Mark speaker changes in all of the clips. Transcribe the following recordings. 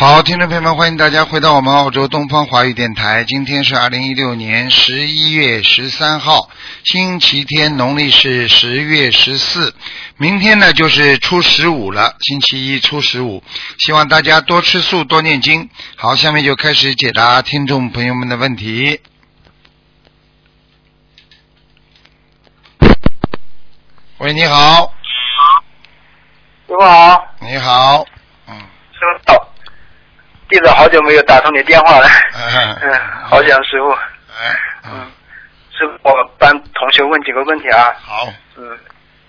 Speaker 1: 好，听众朋友们，欢迎大家回到我们澳洲东方华语电台。今天是二零一六年十一月十三号，星期天，农历是十月十四。明天呢就是初十五了，星期一初十五。希望大家多吃素，多念经。好，下面就开始解答听众朋友们的问题。喂，你好，
Speaker 2: 师傅好，
Speaker 1: 你好，嗯，
Speaker 2: 师傅好，弟子好久没有打通你电话了，
Speaker 1: 嗯。
Speaker 2: 嗯，好想师傅，
Speaker 1: 哎，嗯，
Speaker 2: 嗯，师傅，我帮同学问几个问题啊，
Speaker 1: 好，
Speaker 2: 嗯，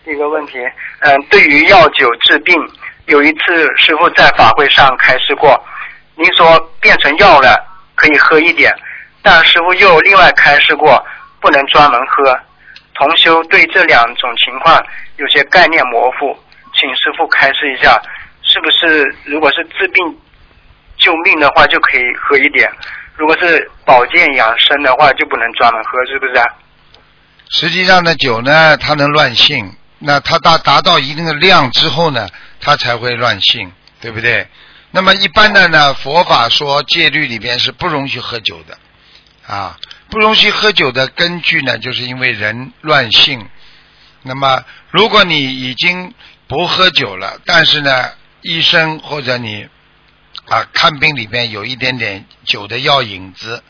Speaker 2: 第一个问题，嗯，对于药酒治病，有一次师傅在法会上开示过，您说变成药了可以喝一点，但师傅又另外开示过不能专门喝。同修对这两种情况有些概念模糊，请师傅开示一下，是不是如果是治病救命的话就可以喝一点，如果是保健养生的话就不能专门喝，是不是啊？
Speaker 1: 实际上呢，酒呢它能乱性，那它达达到一定的量之后呢，它才会乱性，对不对？那么一般的呢，佛法说戒律里边是不容许喝酒的，啊，不容许喝酒的根据呢，就是因为人乱性。那么如果你已经不喝酒了，但是呢，医生或者你啊看病里边有一点点酒的药引子，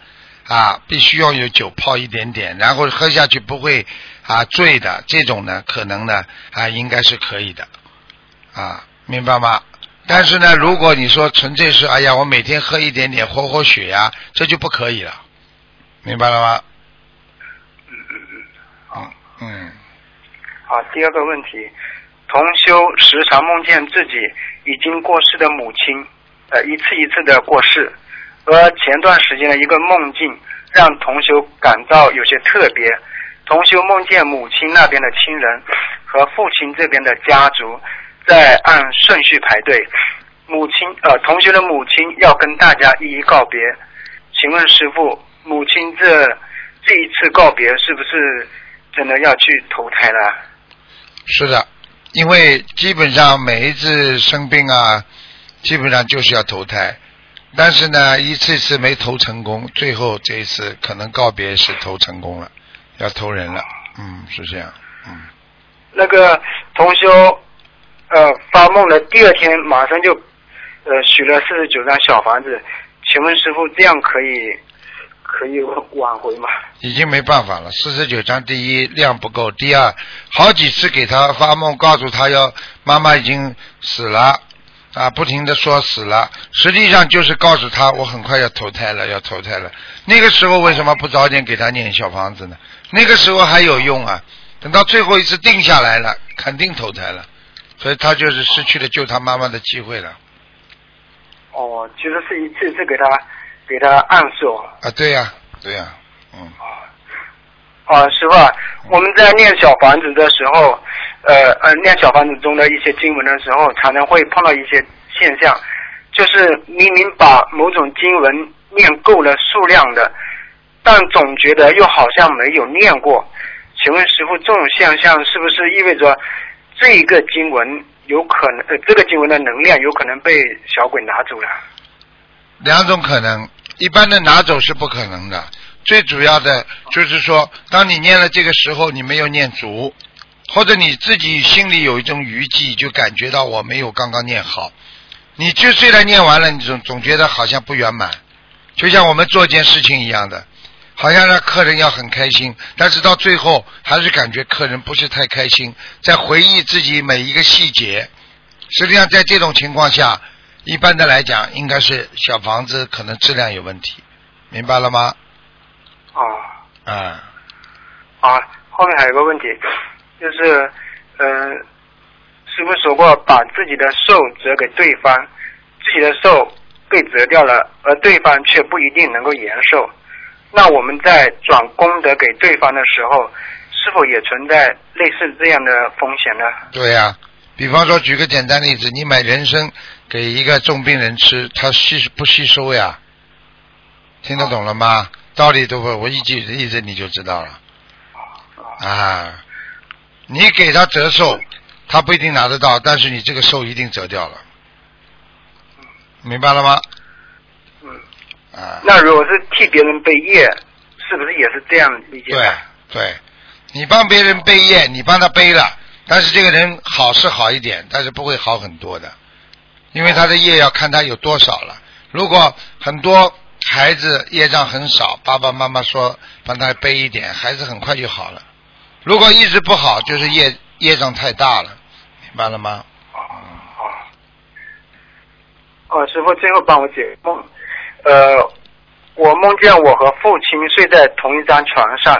Speaker 1: 啊，必须要有酒泡一点点，然后喝下去不会啊醉的，这种呢可能呢啊应该是可以的，啊，明白吗？但是呢，如果你说纯粹是哎呀，我每天喝一点点活活血呀、这就不可以了，明白了吗？嗯嗯，
Speaker 2: 好，第二个问题，同修时常梦见自己已经过世的母亲，呃，一次一次的过世，而前段时间的一个梦境让同修感到有些特别。同修梦见母亲那边的亲人和父亲这边的家族在按顺序排队，母亲呃，同修的母亲要跟大家一一告别。请问师傅，母亲这这一次告别是不是真的要去投胎了？
Speaker 1: 是的，因为基本上每一次生病啊，基本上就是要投胎，但是呢，一次次没投成功，最后这一次可能告别是投成功了，要投人了，嗯，是这样，嗯，
Speaker 2: 那个同修呃发梦的第二天马上就呃许了四十九张小房子，请问师傅这样可以可以挽回吗？
Speaker 1: 已经没办法了。四十九张，第一量不够，第二好几次给他发梦，告诉他要妈妈已经死了啊，不停的说死了，实际上就是告诉他我很快要投胎了，要投胎了。那个时候为什么不早点给他念小房子呢？那个时候还有用啊，等到最后一次定下来了，肯定投胎了，所以他就是失去了救他妈妈的机会了
Speaker 2: 哦，其实是一次一次给他给他暗示哦。
Speaker 1: 啊！对呀、对呀、嗯，
Speaker 2: 啊，师傅啊，我们在念小房子的时候，呃呃，念小房子中的一些经文的时候，常常会碰到一些现象，就是明明把某种经文念够了数量的，但总觉得又好像没有念过。请问师傅，这种现象是不是意味着这一个经文有可能，呃，这个经文的能量有可能被小鬼拿走了？
Speaker 1: 两种可能，一般的拿走是不可能的。最主要的就是说，当你念了这个时候，你没有念足，或者你自己心里有一种余悸，就感觉到我没有刚刚念好。你就虽然念完了，你总总觉得好像不圆满，就像我们做一件事情一样的，好像让客人要很开心，但是到最后还是感觉客人不是太开心，在回忆自己每一个细节。实际上，在这种情况下，一般的来讲，应该是小房子可能质量有问题，明白了吗？
Speaker 2: 啊。
Speaker 1: 啊，
Speaker 2: 啊，后面还有个问题，就是，呃，师傅说过，把自己的寿折给对方，自己的寿被折掉了，而对方却不一定能够延寿。那我们在转功德给对方的时候，是否也存在类似这样的风险呢？
Speaker 1: 对呀、比方说举个简单例子，你买人参给一个重病人吃，他吸不吸收呀？听得懂了吗？道理都不，我一举例子你就知道了。啊，你给他折寿，他不一定拿得到，但是你这个寿一定折掉了，明白了吗？
Speaker 2: 嗯，
Speaker 1: 啊，
Speaker 2: 那如果是替别人背业，是不是也是这样理解？
Speaker 1: 对对，你帮别人背业，你帮他背了，但是这个人好是好一点，但是不会好很多的，因为他的业要看他有多少了。如果很多孩子业障很少，爸爸妈妈说帮他背一点，孩子很快就好了。如果一直不好，就是业业障太大了，明白了吗？
Speaker 2: 哦，哦，师傅最后帮我解梦，呃，我梦见我和父亲睡在同一张床上，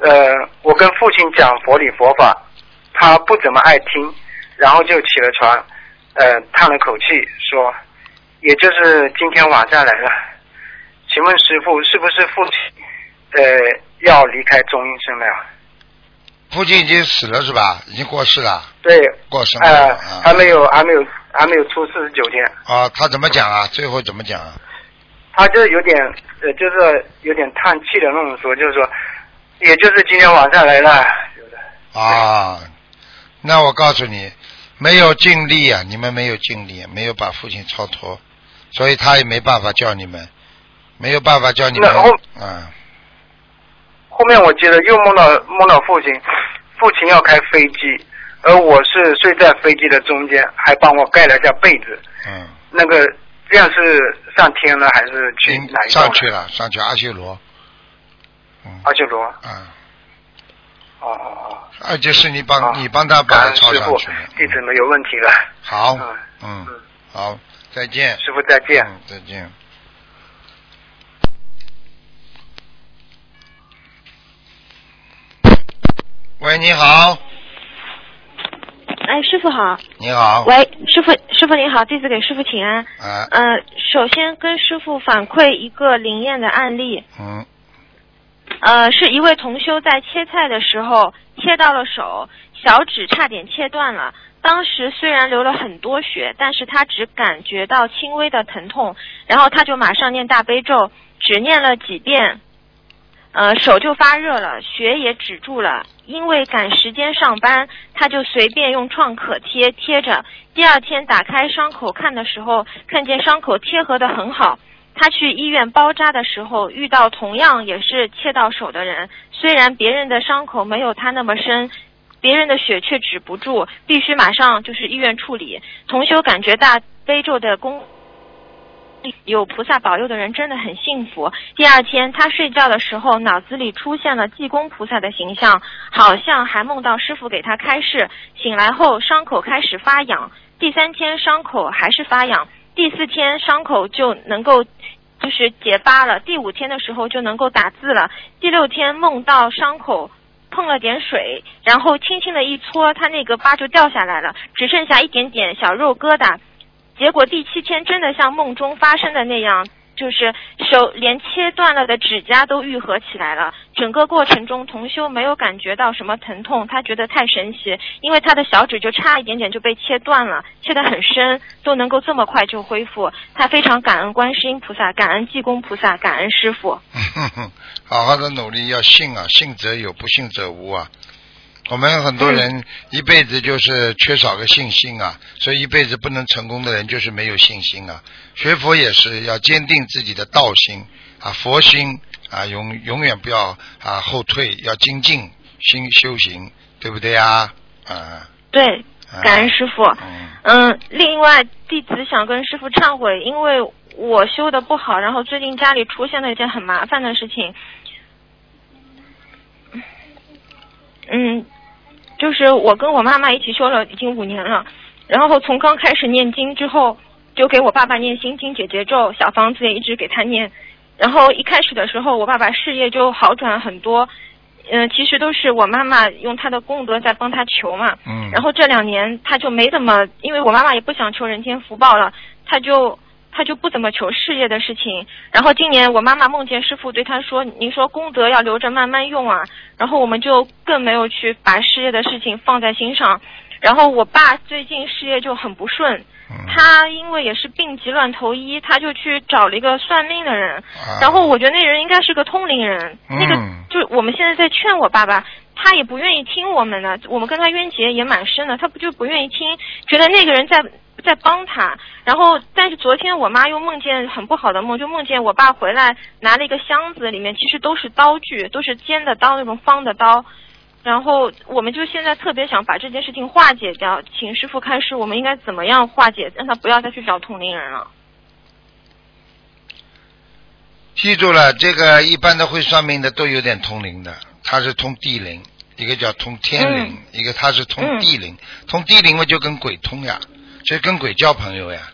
Speaker 2: 呃，我跟父亲讲佛理佛法，他不怎么爱听，然后就起了床，呃，叹了口气说，也就是今天晚上来了，请问师傅是不是父亲，呃，要离开中阴身了呀？
Speaker 1: 父亲已经死了是吧？已经过世了，
Speaker 2: 对，
Speaker 1: 过世了
Speaker 2: 还没有，还没有，还没有出四十九天。
Speaker 1: 啊！他怎么讲啊？最后怎么讲啊？
Speaker 2: 他就是有点呃，就是有点叹气的那种说，就是说，也就是今天晚上来了，
Speaker 1: 啊，那我告诉你，没有尽力啊，你们没有尽力，没有把父亲超脱，所以他也没办法叫你们，没有办法叫你们啊，
Speaker 2: 后面我接着又梦到梦到父亲，父亲要开飞机，而我是睡在飞机的中间，还帮我盖了一下被子。
Speaker 1: 嗯，
Speaker 2: 那个这样是上天了还是去哪一
Speaker 1: 上去了，上去阿修罗，嗯，
Speaker 2: 阿修罗。
Speaker 1: 嗯，
Speaker 2: 哦哦哦。
Speaker 1: 而且是你帮、
Speaker 2: 好
Speaker 1: 你帮他把他
Speaker 2: 感恩师傅
Speaker 1: 抄上去的，，
Speaker 2: 弟子没有问题了。
Speaker 1: 好，
Speaker 2: 嗯
Speaker 1: 嗯，
Speaker 2: 嗯，
Speaker 1: 好，再见，
Speaker 2: 师傅再见。
Speaker 1: 嗯，再见。喂，你好，
Speaker 3: 哎，师傅好。
Speaker 1: 你好，
Speaker 3: 喂，师傅，师傅您好，弟子给师傅请安。
Speaker 1: 啊，
Speaker 3: 呃，首先跟师傅反馈一个灵验的案例，
Speaker 1: 嗯，
Speaker 3: 呃，是一位同修在切菜的时候切到了手，小指差点切断了。当时虽然流了很多血，但是他只感觉到轻微的疼痛，然后他就马上念大悲咒，只念了几遍，呃，手就发热了，血也止住了。因为赶时间上班，他就随便用创可贴贴着。第二天打开伤口看的时候，看见伤口贴合的很好。他去医院包扎的时候，遇到同样也是切到手的人，虽然别人的伤口没有他那么深，别人的血却止不住，必须马上就是医院处理。同修感觉大悲咒的功。有菩萨保佑的人真的很幸福。第二天他睡觉的时候，脑子里出现了济公菩萨的形象，好像还梦到师傅给他开示。醒来后伤口开始发痒，第三天伤口还是发痒，第四天伤口就能够就是结疤了，第五天的时候就能够打字了，第六天梦到伤口。碰了点水，然后轻轻的一搓，他那个疤就掉下来了，只剩下一点点小肉疙瘩。结果第七天真的像梦中发生的那样，就是手连切断了的指甲都愈合起来了。整个过程中，同修没有感觉到什么疼痛，他觉得太神奇，因为他的小指就差一点点就被切断了，切得很深，都能够这么快就恢复。他非常感恩观世音菩萨，感恩济公菩萨，感恩师傅。
Speaker 1: 好好的努力，要信啊，信则有，不信则无啊。我们很多人一辈子就是缺少个信心啊，所以一辈子不能成功的人就是没有信心啊。学佛也是要坚定自己的道心啊，佛心啊，永永远不要啊后退，要精进心修行，对不对啊？啊，
Speaker 3: 对，
Speaker 1: 啊
Speaker 3: 感恩师傅。
Speaker 1: 嗯
Speaker 3: 嗯，另外弟子想跟师傅忏悔，因为我修的不好，然后最近家里出现了一件很麻烦的事情。嗯，就是我跟我妈妈一起修了已经五年了，然后从刚开始念经之后，就给我爸爸念心经、解结咒，小房子也一直给他念。然后一开始的时候，我爸爸事业就好转很多。嗯、其实都是我妈妈用她的功德在帮他求嘛。
Speaker 1: 嗯，
Speaker 3: 然后这两年他就没怎么，因为我妈妈也不想求人间福报了，他就他就不怎么求事业的事情。然后今年我妈妈梦见师傅对他说：“您说功德要留着慢慢用啊。”然后我们就更没有去把事业的事情放在心上。然后我爸最近事业就很不顺，
Speaker 1: 嗯
Speaker 3: 他因为也是病急乱投医，他就去找了一个算命的人，
Speaker 1: 啊
Speaker 3: 然后我觉得那人应该是个通灵人，
Speaker 1: 嗯
Speaker 3: 那个就是我们现在在劝我爸爸，他也不愿意听我们的，我们跟他冤结也蛮深的，他不就不愿意听，觉得那个人在在帮他，然后但是昨天我妈又梦见很不好的梦，就梦见我爸回来拿了一个箱子，里面其实都是刀具，都是尖的刀那种方的刀。然后我们就现在特别想把这件事情化解掉，请师傅开示，我们应该怎么样化解，让他不要再去找通灵人了。
Speaker 1: 记住了，这个一般的会算命的都有点通灵的，他是通地灵，一个叫通天灵，一个他是通地灵，通地灵嘛就跟鬼通呀，就跟鬼交朋友呀，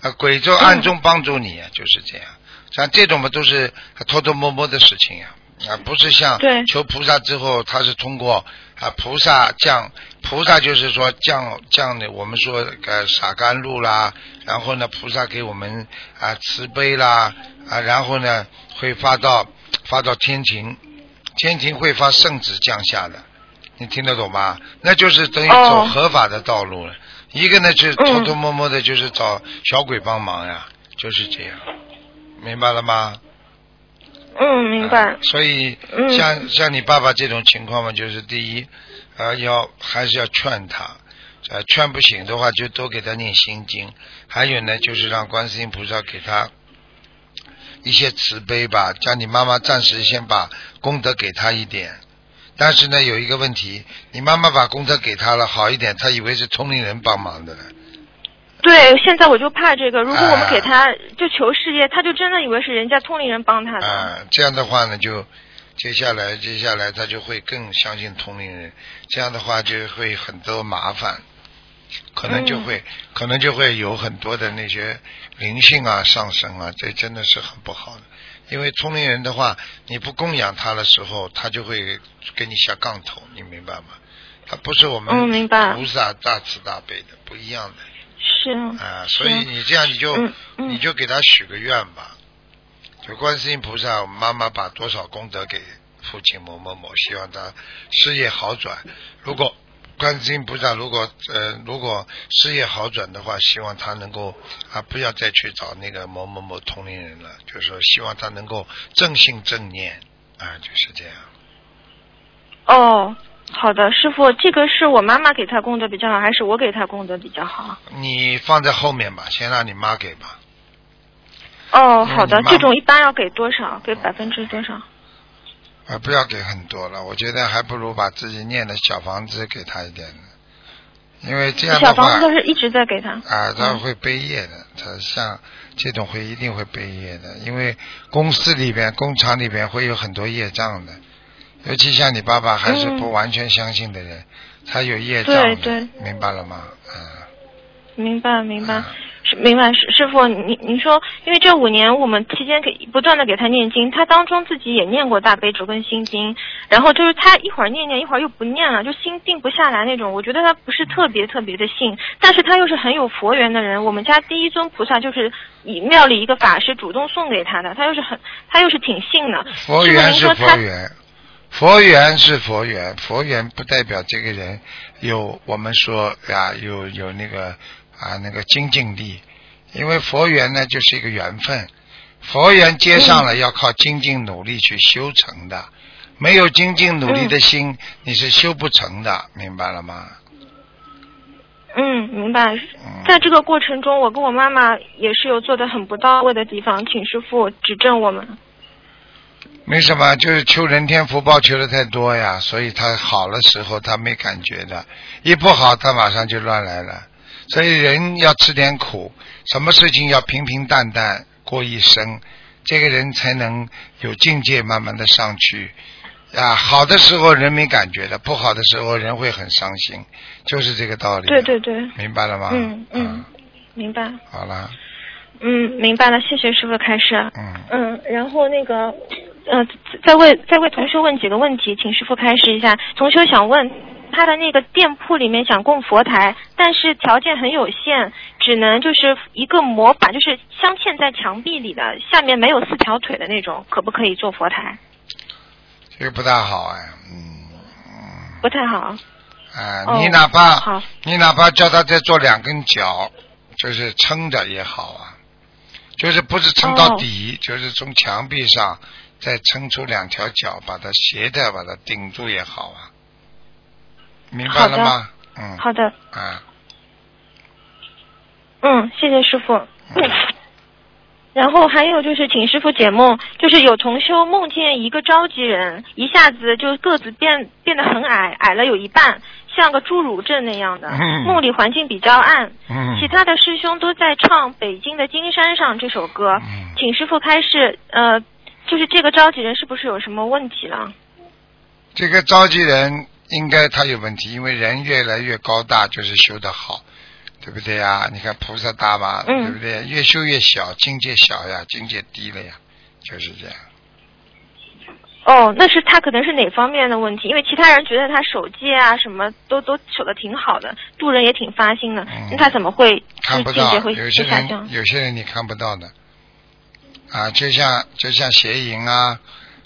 Speaker 1: 啊，鬼就暗中帮助你呀，就是这样。像这种嘛都是偷偷摸摸的事情呀，啊，不是像
Speaker 3: 对。
Speaker 1: 求菩萨之后，他是通过啊菩萨降，菩萨就是说降降的，我们说呃洒甘露啦，然后呢菩萨给我们啊慈悲啦啊，然后呢会发到发到天庭，天庭会发圣旨降下的，你听得懂吗？那就是等于
Speaker 3: 哦
Speaker 1: 走合法的道路了。一个呢是偷偷摸摸的，就是找小鬼帮忙呀，就是这样，明白了吗？
Speaker 3: 嗯，明白。
Speaker 1: 啊所以
Speaker 3: 嗯
Speaker 1: 像像你爸爸这种情况嘛，就是第一，呃，要还是要劝他，啊，劝不醒的话就多给他念心经，还有呢就是让观世音菩萨给他一些慈悲吧，叫你妈妈暂时先把功德给他一点。但是呢，有一个问题，你妈妈把功德给他了，好一点，他以为是通灵人帮忙的了。
Speaker 3: 对，现在我就怕这个，如果我们
Speaker 1: 啊
Speaker 3: 给他就求事业，他就真的以为是人家通灵人帮他的。
Speaker 1: 啊，这样的话呢，就接下来接下来他就会更相信通灵人，这样的话就会很多麻烦，可能就会、可能就会有很多的那些灵性啊上升啊，这真的是很不好的。因为聪明人的话，你不供养他的时候，他就会给你下杠头，你明白吗？他不是我们
Speaker 3: 嗯明白
Speaker 1: 菩萨大慈大悲的，不一样的。
Speaker 3: 是。
Speaker 1: 啊，所以你这样你就、
Speaker 3: 嗯嗯
Speaker 1: 你就给他许个愿吧，就观世音菩萨，妈妈把多少功德给父亲某某某，希望他事业好转。如果观世音菩萨如果呃如果事业好转的话，希望他能够啊不要再去找那个某某某同龄人了，就是说希望他能够正信正念啊，就是这样。
Speaker 3: 哦，好的，师傅，这个是我妈妈给他功德比较好，还是我给他功德比较好？
Speaker 1: 你放在后面吧，先让你妈给吧。
Speaker 3: 哦，
Speaker 1: 嗯
Speaker 3: 好的这种一般要给多少？给百分之多少？
Speaker 1: 啊，不要给很多了，我觉得还不如把自己念的小房子给他一点呢，因为这样的话
Speaker 3: 小房子都是一直在给他。
Speaker 1: 啊，他会背业的，他像这种会一定会背业的，因为公司里边、工厂里边会有很多业障的，尤其像你爸爸还是
Speaker 3: 嗯。
Speaker 1: 不完全相信的人，他有业障的，
Speaker 3: 对。对
Speaker 1: 明白了吗？嗯，
Speaker 3: 明白明白
Speaker 1: 嗯，
Speaker 3: 明白师师傅，您您说，因为这五年我们期间给不断的给他念经，他当中自己也念过大悲咒跟心经，然后就是他一会儿念念，一会儿又不念了，就心定不下来那种。我觉得他不是特别特别的信，但是他又是很有佛缘的人。我们家第一尊菩萨就是以庙里一个法师主动送给他的，他又是很他又是挺信的。
Speaker 1: 佛缘是佛缘，佛缘是佛缘，佛缘不代表这个人有我们说呀有有那个啊那个精进力，因为佛缘呢就是一个缘分，佛缘接上了要靠精进努力去修成的，没有精进努力的心，你是修不成的，明白了吗？
Speaker 3: 嗯，明白。
Speaker 1: 嗯
Speaker 3: 在这个过程中，我跟我妈妈也是有做的很不到位的地方，请师傅指正我们。
Speaker 1: 没什么，就是求人天福报求的太多呀，所以他好的时候他没感觉的，一不好他马上就乱来了。所以人要吃点苦，什么事情要平平淡淡过一生，这个人才能有境界，慢慢的上去。啊，好的时候人没感觉的，不好的时候人会很伤心，就是这个道理。
Speaker 3: 对对对，
Speaker 1: 明白了吗？
Speaker 3: 嗯嗯，明白。
Speaker 1: 好了，
Speaker 3: 嗯，明白了，谢谢师傅开示。
Speaker 1: 嗯，
Speaker 3: 嗯，然后那个，呃，再为再为同学问几个问题，请师傅开示一下。同学想问，他的那个店铺里面想供佛台，但是条件很有限，只能就是一个模板，就是镶嵌在墙壁里的，下面没有四条腿的那种，可不可以做佛台？
Speaker 1: 这个不大好哎，嗯，
Speaker 3: 不太好。
Speaker 1: 啊，
Speaker 3: 哦
Speaker 1: 你哪怕
Speaker 3: 好，
Speaker 1: 你哪怕叫他再做两根脚，就是撑着也好啊，就是不是撑到
Speaker 3: 哦。
Speaker 1: 底，就是从墙壁上再撑出两条脚，把它斜的把它顶住也好啊，明白了吗？嗯，
Speaker 3: 好的，
Speaker 1: 啊，
Speaker 3: 嗯，谢谢师傅。嗯然后还有就是，请师傅解梦，就是有同修梦见一个召集人，一下子就个子变变得很矮，矮了有一半，像个侏儒症那样的。
Speaker 1: 嗯
Speaker 3: 梦里环境比较暗，
Speaker 1: 嗯，
Speaker 3: 其他的师兄都在唱《北京的金山上》这首歌，
Speaker 1: 嗯
Speaker 3: 请师傅开示，呃，就是这个召集人是不是有什么问题了？
Speaker 1: 这个召集人应该他有问题，因为人越来越高大，就是修得好，对不对呀？你看菩萨大嘛，
Speaker 3: 嗯
Speaker 1: 对不对？越修越小，境界小呀，境界低了呀，就是这样。
Speaker 3: 哦，那是他可能是哪方面的问题？因为其他人觉得他守戒啊，什么都都守的挺好的，度人也挺发心的，
Speaker 1: 嗯
Speaker 3: 那他怎么会
Speaker 1: 看不到，有些人？有些人你看不到的，啊，就像就像邪淫啊，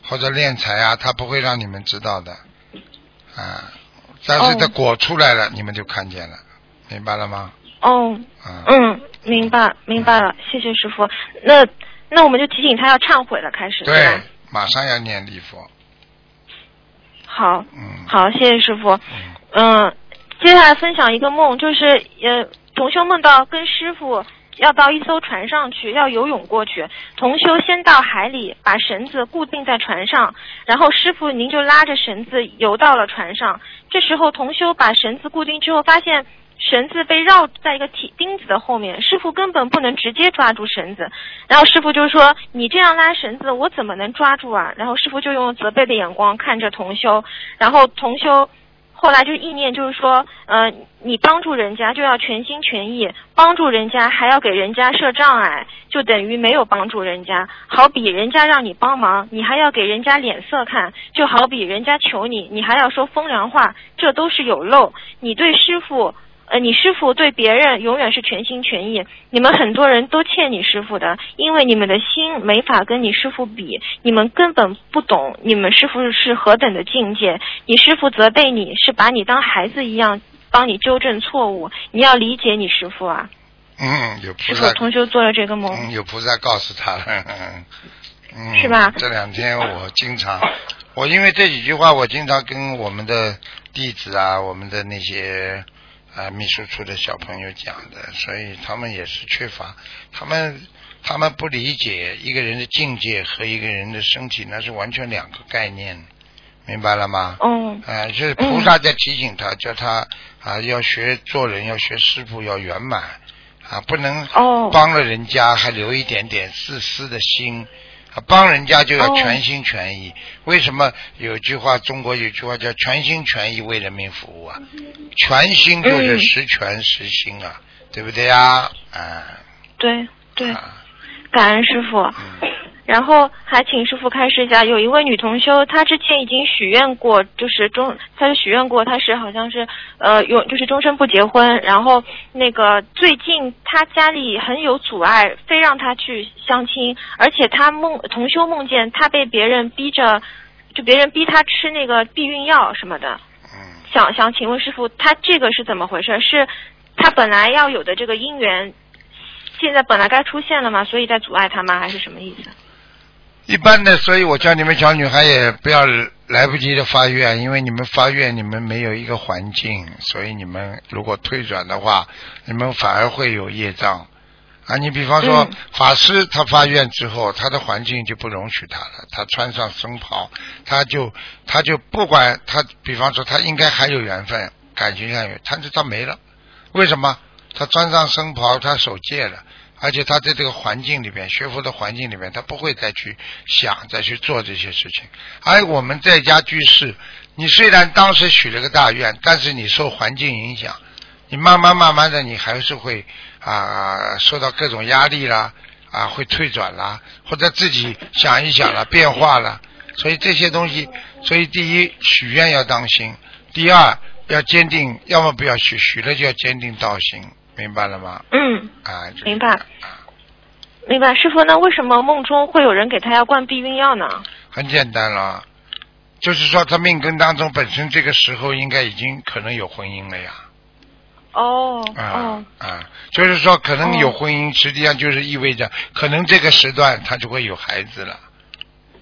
Speaker 1: 或者敛财啊，他不会让你们知道的，啊，但是他
Speaker 3: 哦
Speaker 1: 果出来了，你们就看见了，明白了吗？
Speaker 3: 哦，
Speaker 1: 啊，
Speaker 3: 嗯，明白明白了，谢谢师傅。那那我们就提醒他要忏悔了，开始
Speaker 1: 对
Speaker 3: 吧？，
Speaker 1: 马上要念礼佛，
Speaker 3: 好，
Speaker 1: 嗯，
Speaker 3: 好，谢谢师傅。
Speaker 1: 嗯，
Speaker 3: 嗯，接下来分享一个梦，就是呃，同修梦到跟师傅要到一艘船上去，要游泳过去。同修先到海里，把绳子固定在船上，然后师傅您就拉着绳子游到了船上。这时候同修把绳子固定之后，发现。绳子被绕在一个铁钉子的后面，师傅根本不能直接抓住绳子。然后师傅就说：“你这样拉绳子，我怎么能抓住啊？”然后师傅就用责备的眼光看着同修，然后同修后来就意念就是说，呃，你帮助人家就要全心全意，帮助人家还要给人家设障碍，就等于没有帮助人家。好比人家让你帮忙，你还要给人家脸色看，就好比人家求你，你还要说风凉话，这都是有漏。你对师傅。呃，你师傅对别人永远是全心全意，你们很多人都欠你师傅的，因为你们的心没法跟你师傅比，你们根本不懂你们师傅是何等的境界。你师傅责备你是把你当孩子一样，帮你纠正错误，你要理解你师傅啊。
Speaker 1: 嗯，有菩
Speaker 3: 师
Speaker 1: 萨
Speaker 3: 傅，同修做了这个梦，
Speaker 1: 嗯，有菩萨告诉他了，嗯，
Speaker 3: 是吧
Speaker 1: 这两天我经常，我因为这几句话，我经常跟我们的弟子啊，我们的那些啊、秘书处的小朋友讲的，所以他们也是缺乏，他们他们不理解一个人的境界和一个人的身体那是完全两个概念，明白了吗？
Speaker 3: 嗯，
Speaker 1: 啊，就是菩萨在提醒他，叫他啊要学做人，要学师傅，要圆满啊，不能
Speaker 3: 哦
Speaker 1: 帮了人家还留一点点自私的心。啊，帮人家就要
Speaker 3: 哦
Speaker 1: 全心全意。为什么有句话，中国有句话叫“全心全意为人民服务”啊？全心就是
Speaker 3: 嗯
Speaker 1: 十全十心啊，对不对呀？啊，
Speaker 3: 对对，
Speaker 1: 啊
Speaker 3: 感恩师傅。
Speaker 1: 嗯
Speaker 3: 然后还请师傅开示一下，有一位女同修，她之前已经许愿过，就是终，她是许愿过，她是好像是呃永就是终身不结婚。然后那个最近她家里很有阻碍，非让她去相亲，而且她梦同修梦见她被别人逼着，就别人逼她吃那个避孕药什么的。
Speaker 1: 嗯，
Speaker 3: 想想请问师傅，她这个是怎么回事？是她本来要有的这个姻缘，现在本来该出现了吗？所以在阻碍她吗？还是什么意思？
Speaker 1: 一般的，所以我叫你们小女孩也不要来不及的发愿，因为你们发愿，你们没有一个环境，所以你们如果退转的话，你们反而会有业障。啊，你比方说、
Speaker 3: 嗯
Speaker 1: 法师他发愿之后，他的环境就不容许他了，他穿上僧袍，他就他就不管他，比方说他应该还有缘分，感情上有，但是他没了，为什么？他穿上僧袍，他守戒了。而且他在这个环境里边，学佛的环境里边，他不会再去想、再去做这些事情。而我们在家居士，你虽然当时许了个大愿，但是你受环境影响，你慢慢慢慢的，你还是会啊受到各种压力啦，啊会退转啦，或者自己想一想了变化了。所以这些东西，所以第一许愿要当心，第二要坚定，要么不要许，许了就要坚定道心，明白了吗？
Speaker 3: 嗯，
Speaker 1: 啊，
Speaker 3: 明白
Speaker 1: 啊
Speaker 3: 明白。师傅，那为什么梦中会有人给他要灌避孕药呢？
Speaker 1: 很简单了，就是说他命根当中本身这个时候应该已经可能有婚姻了呀。
Speaker 3: 哦
Speaker 1: 啊
Speaker 3: 哦
Speaker 1: 啊，就是说可能有
Speaker 3: 哦
Speaker 1: 婚姻，实际上就是意味着可能这个时段他就会有孩子了。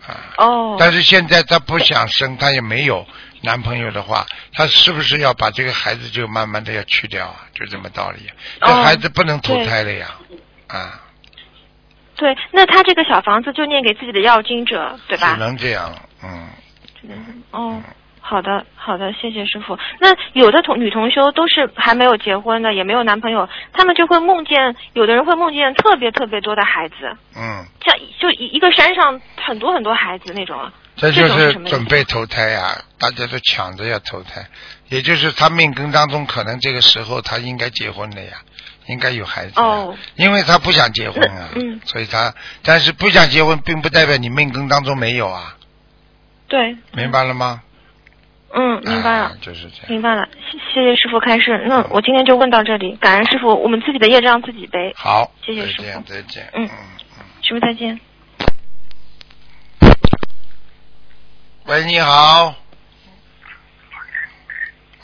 Speaker 1: 啊。
Speaker 3: 哦，
Speaker 1: 但是现在他不想生，他也没有男朋友的话，他是不是要把这个孩子就慢慢的要去掉啊？就这么道理。这
Speaker 3: 哦
Speaker 1: 孩子不能投胎了呀，啊，
Speaker 3: 对，那他这个小房子就念给自己的要经者，对吧
Speaker 1: 只？能这样，嗯。
Speaker 3: 嗯，哦，好的，好的，谢谢师傅。那有的同女同修都是还没有结婚的，也没有男朋友，他们就会梦见，有的人会梦见特别特别多的孩子，
Speaker 1: 嗯，
Speaker 3: 像就一一个山上很多很多孩子那种。
Speaker 1: 这就是准备投胎呀、大家都抢着要投胎，也就是他命根当中可能这个时候他应该结婚了呀，应该有孩子呀
Speaker 3: 哦
Speaker 1: 因为他不想结婚啊，
Speaker 3: 嗯
Speaker 1: 所以他但是不想结婚，并不代表你命根当中没有啊，
Speaker 3: 对，
Speaker 1: 明白了吗？
Speaker 3: 嗯，明白了。
Speaker 1: 啊就是这样。
Speaker 3: 明白了，谢谢谢师傅开示。那我今天就问到这里，感恩师傅，我们自己的业障自己背。
Speaker 1: 好，
Speaker 3: 谢谢师傅
Speaker 1: 再见，再见。
Speaker 3: 嗯
Speaker 1: 嗯。
Speaker 3: 师傅再见。
Speaker 1: 喂，你好。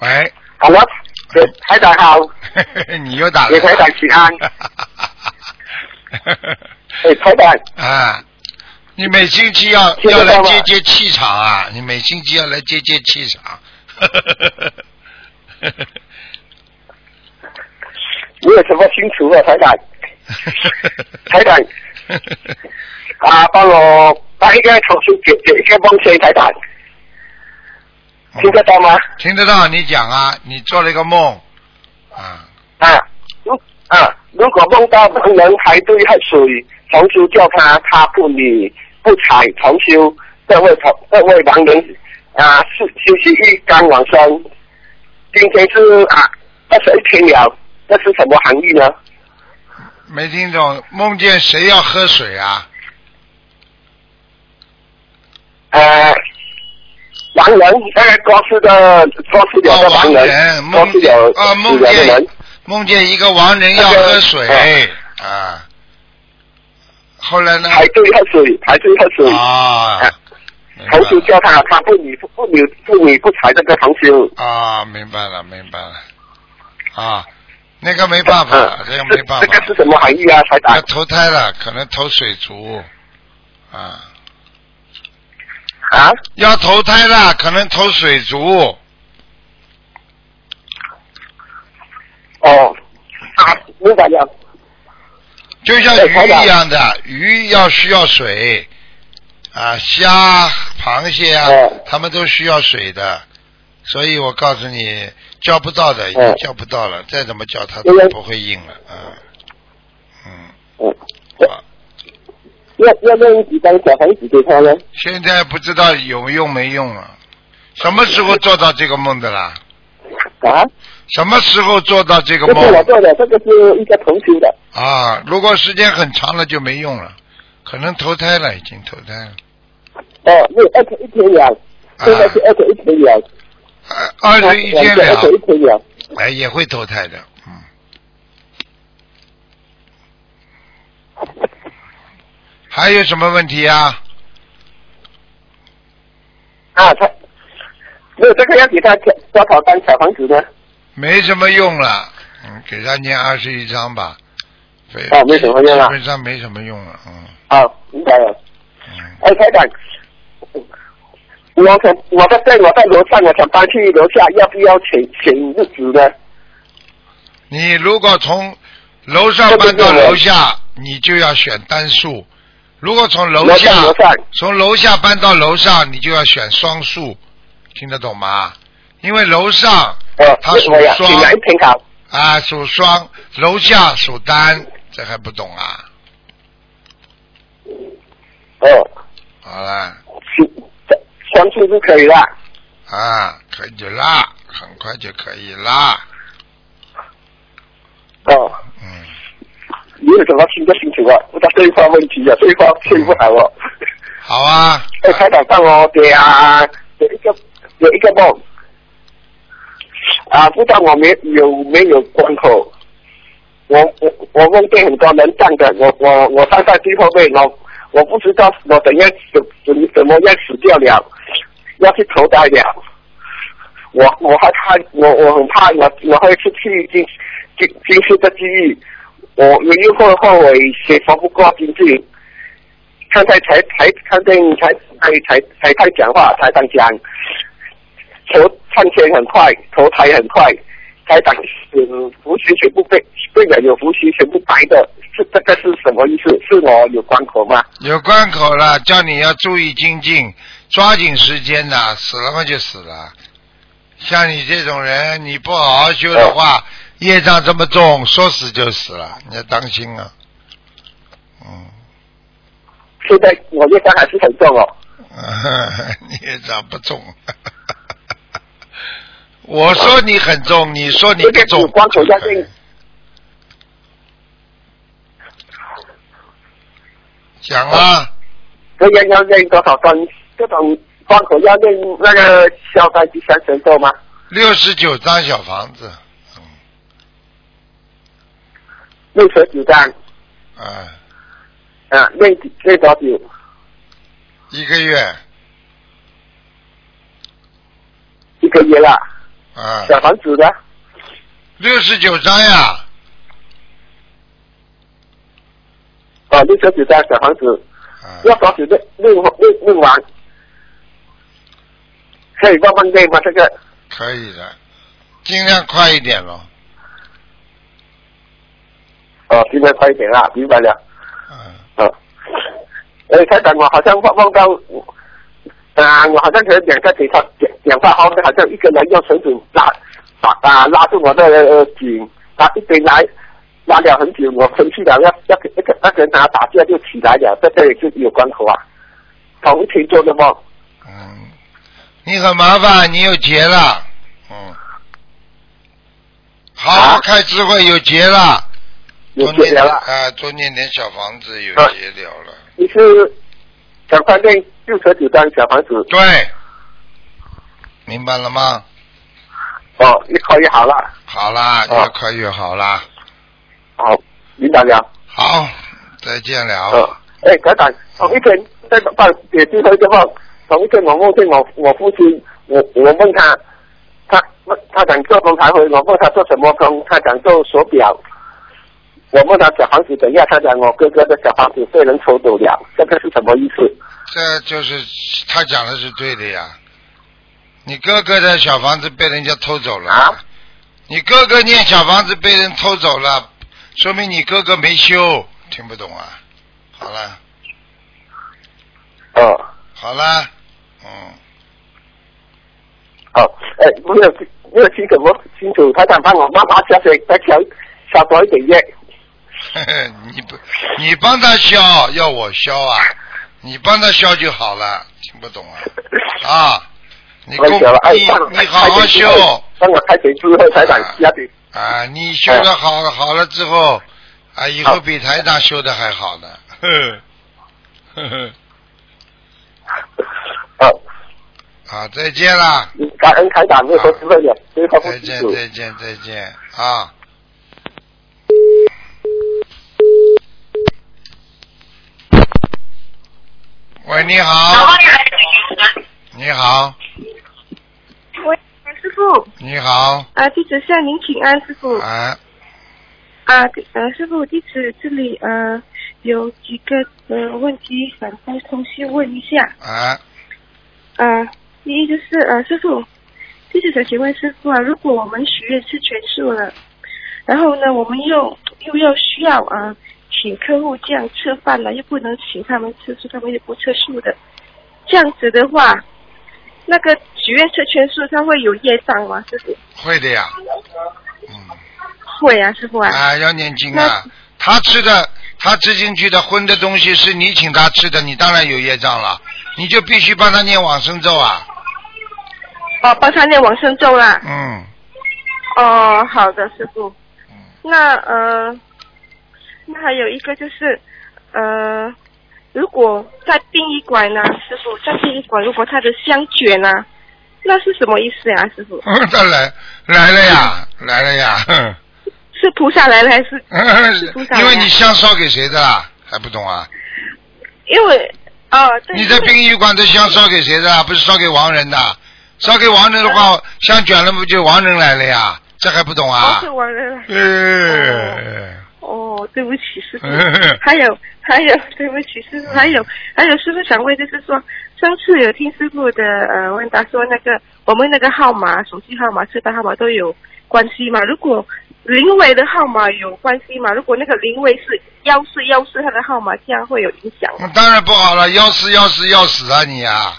Speaker 1: 喂
Speaker 4: ，Hello，台长好，
Speaker 1: 你又打来了。
Speaker 4: 给台长请安。哎，台长，
Speaker 1: 啊，你每星期要要来接接气场啊！你每星期要来接接气场。
Speaker 4: 你有什么清楚啊，台长？台长啊，帮我把一个重新解解一个梦先，台长，听得到吗？
Speaker 1: 听得到？你讲啊，你做了一个梦啊，
Speaker 4: 啊，如啊，如果梦到盲人排队喝水，同修叫他，他不理不睬，同修各位同这位盲人啊，是休息一刚往生，今天是啊二十一天了，这是什么含义呢？
Speaker 1: 没听懂？梦见谁要喝水啊？
Speaker 4: 呃，盲人呃，过世的过世了
Speaker 1: 哦，
Speaker 4: 的盲
Speaker 1: 亡人梦
Speaker 4: 世了
Speaker 1: 啊，梦见
Speaker 4: 人，
Speaker 1: 梦见一个亡人要喝水啊，后来呢？
Speaker 4: 排队喝水，排队喝水，
Speaker 1: 啊，
Speaker 4: 同修
Speaker 1: 了
Speaker 4: 叫他，他不理不不理不理不睬这个同修。
Speaker 1: 啊，明白了，明白了，啊，那个没办法
Speaker 4: 嗯，
Speaker 1: 这个没办法
Speaker 4: 这个，是什么含义啊，台
Speaker 1: 要
Speaker 4: 长？
Speaker 1: 投胎了，可能投水族，啊，
Speaker 4: 啊？
Speaker 1: 要投胎了，可能投水族，
Speaker 4: 哦，啊，明白了。
Speaker 1: 就像鱼一样的，鱼要需要水，啊，虾、螃蟹啊
Speaker 4: 哦，
Speaker 1: 它们都需要水的，所以我告诉你，叫不到的，已经
Speaker 4: 哦
Speaker 1: 叫不到了，再怎么叫它都不会硬了，啊，嗯，
Speaker 4: 嗯，
Speaker 1: 好。
Speaker 4: 要要用几张小房子给他呢？
Speaker 1: 现在不知道有用没用啊？什么时候做到这个梦的啦？
Speaker 4: 啊？
Speaker 1: 什么时候做到这个
Speaker 4: 这是我
Speaker 1: 梦
Speaker 4: 做的，这个是一个同修的。
Speaker 1: 啊？如果时间很长了就没用了，可能投胎了，已经投胎了。
Speaker 4: 哦，那二十一天了，
Speaker 1: 啊
Speaker 4: 现在是二十一天了。
Speaker 1: 二二十一天了
Speaker 4: 二十，一天了。
Speaker 1: 哎，也会投胎的，嗯。还有什么问题啊？
Speaker 4: 啊，他没有这个要给他多少张小房子呢？
Speaker 1: 没什么用了，嗯，给他念二十一张吧。对
Speaker 4: 啊没什么用了
Speaker 1: 基本上没什么用了，嗯
Speaker 4: 好，明白了。
Speaker 1: 嗯。
Speaker 4: 哎，台长，我想我在在我在楼上，我想搬去楼下，要不要请请日子呢？
Speaker 1: 你如果从楼上搬到楼下，你就要选单数；如果从楼下从楼下搬到楼上，你就要选双数，听得懂吗？因为楼上
Speaker 4: 呃，
Speaker 1: 他属
Speaker 4: 为什么呀？
Speaker 1: 双？啊属双，楼下属单，这还不懂啊？
Speaker 4: 哦，
Speaker 1: 好了
Speaker 4: 请双数就可以了。
Speaker 1: 啊，可以啦，很快就可以啦。
Speaker 4: 哦，
Speaker 1: 嗯，
Speaker 4: 你有什么新的心情啊？不知道对方问题啊，对方睡不好哦。
Speaker 1: 好啊。
Speaker 4: 在，台长上哦，对啊，有一个有一个梦啊，不知道我没有没有关口。我我我梦见很多人站的，我我我站在最后面，我我不知道我怎样怎怎怎么样死掉了。要去投胎了。我我害怕，我我很怕我我会失去今今今世的机遇，我我又会后悔写佛不过经济。刚才才才看见才才才才才讲话，才刚讲，投上天很快，投胎很快，才讲嗯胡须全部被被人有胡须全部白的，是这个是什么意思？是我有关口吗？
Speaker 1: 有关口了，叫你要注意精进，抓紧时间呐，死了嘛就死了。像你这种人，你不好好修的话，业障这么重，说死就死了，你要当心啊。嗯，
Speaker 4: 现在我业障还是很重哦。
Speaker 1: 业障不重。我说你很重，你说你不重。
Speaker 4: 有关口要练，
Speaker 1: 讲啊，
Speaker 4: 这样要练多少张？这种光口要练那个消灾吉祥神咒吗？
Speaker 1: 六十九张小房子，
Speaker 4: 六十九张，
Speaker 1: 啊，
Speaker 4: 啊，练练多久？
Speaker 1: 一个月，
Speaker 4: 一个月了。
Speaker 1: 啊，
Speaker 4: 小房子的
Speaker 1: 六十九张呀，
Speaker 4: 啊，六十九张小房子，
Speaker 1: 啊，
Speaker 4: 要多久练练练练完？可以慢慢练吗？这个
Speaker 1: 可以的，尽量快一点咯。
Speaker 4: 哦，尽量快一点啊，明白了。
Speaker 1: 嗯，
Speaker 4: 哦，哎，台长，我好像忘忘到，啊，我好像可能两个给他两两大号，好像一个人用绳子拉把啊拉住我的呃颈，他一直来拉了很久，我生气了，要要给那个那个人拿打架就起来了，在这里就是有关口啊。同一天做的梦，
Speaker 1: 嗯，你很麻烦，你有劫了，嗯，好好
Speaker 4: 啊
Speaker 1: 开智慧，有劫了，
Speaker 4: 有
Speaker 1: 多念
Speaker 4: 解了了。
Speaker 1: 啊，多念点小房子，有
Speaker 4: 啊
Speaker 1: 劫了了，
Speaker 4: 你是赶快练六十九张小房子，
Speaker 1: 对，明白了吗？
Speaker 4: 哦，越快越好了。
Speaker 1: 好啦，
Speaker 4: 啊
Speaker 1: 越快越好啦，
Speaker 4: 好，明白了。
Speaker 1: 好，再见了。
Speaker 4: 哦，哎，等等，同一天在办也最后一个梦，同一天我梦见我我父亲，我我问他，他他想做工才会，我问他做什么工，他想做手表。我问他小房子怎样，他讲我哥哥的小房子被人偷走了，这个是什么意思？
Speaker 1: 这就是他讲的是对的呀。你哥哥的小房子被人家偷走了，
Speaker 4: 啊
Speaker 1: 你哥哥念小房子被人偷走了，说明你哥哥没修，听不懂啊？好了，
Speaker 4: 哦，
Speaker 1: 好了，嗯，
Speaker 4: 哦，哎，没有没有清楚，我清楚，他想帮我妈妈加水，再调少多一点药。
Speaker 1: 你不，你帮他消，要我消啊？你帮他消就好了，听不懂啊？啊，你你你好好
Speaker 4: 开
Speaker 1: 修
Speaker 4: 帮我开钱之后，台长加点。
Speaker 1: 啊！你修的好好了之后，啊，以后比台长修的还好呢。呵呵好，再见啦！
Speaker 4: 感恩台长，没有说智慧的，最后不
Speaker 1: 再见，再见，再见啊！喂，你好，你好，
Speaker 5: 喂，师傅，
Speaker 1: 你好，
Speaker 5: 啊，弟子向您请安，师傅。
Speaker 1: 啊，
Speaker 5: 啊，呃，师傅，弟子这里呃有几个呃问题想再重新问一下。
Speaker 1: 啊，
Speaker 5: 啊，第一就是呃，师傅，弟子想请问师傅啊，如果我们许愿是全数了，然后呢，我们又又要需要啊请客户这样吃饭了，又不能请他们吃素，他们又不吃素的，这样子的话，那个许愿吃全素，它会有业障吗？师傅？
Speaker 1: 会的呀，嗯，
Speaker 5: 会啊，师傅啊。
Speaker 1: 啊，要念经啊。他吃的，他吃进去的荤的东西是你请他吃的，你当然有业障了，你就必须帮他念往生咒啊。
Speaker 5: 哦，帮他念往生咒啦。
Speaker 1: 嗯，
Speaker 5: 哦，好的，师傅。那呃，那还有一个就是呃，如果在殡仪馆呢，师傅在殡仪馆，如果他的香卷呢，那是什么意思呀，师傅？
Speaker 1: 他来来了呀，来了呀，哼
Speaker 5: 是菩萨来了还是？是菩萨
Speaker 1: 因为你香烧给谁的啦？还不懂啊？
Speaker 5: 因为哦，对。
Speaker 1: 你在殡仪馆的香烧给谁的？不是烧给亡人的。烧给亡人的话，香卷了不就亡人来了呀？这还不懂啊？
Speaker 5: 是亡人了。
Speaker 1: 呃。
Speaker 5: 哦，对不起，师傅。还有还有，对不起，师傅。还有还有，师傅想问，就是说，上次有听师傅的呃问答说，那个我们那个号码、手机号码、车牌号码都有关系嘛？如果灵位的号码有关系嘛？如果那个灵位是幺四幺四，他的号码这样会有影响吗？
Speaker 1: 当然不好了，幺四幺四要死啊你啊！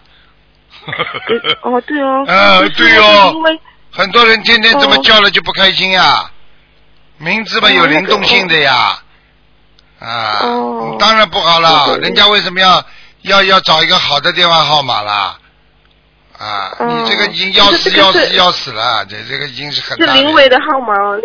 Speaker 5: 哦，对哦。
Speaker 1: 呃，对哦。
Speaker 5: 因为
Speaker 1: 很多人天天这么叫了就不开心呀。名字嘛有灵动性的呀。啊。
Speaker 5: 哦。
Speaker 1: 当然不好了，人家为什么要要要找一个好的电话号码啦？啊，你这个已经要死要死要死了，这这个已经是很。
Speaker 5: 是灵位的号码哦。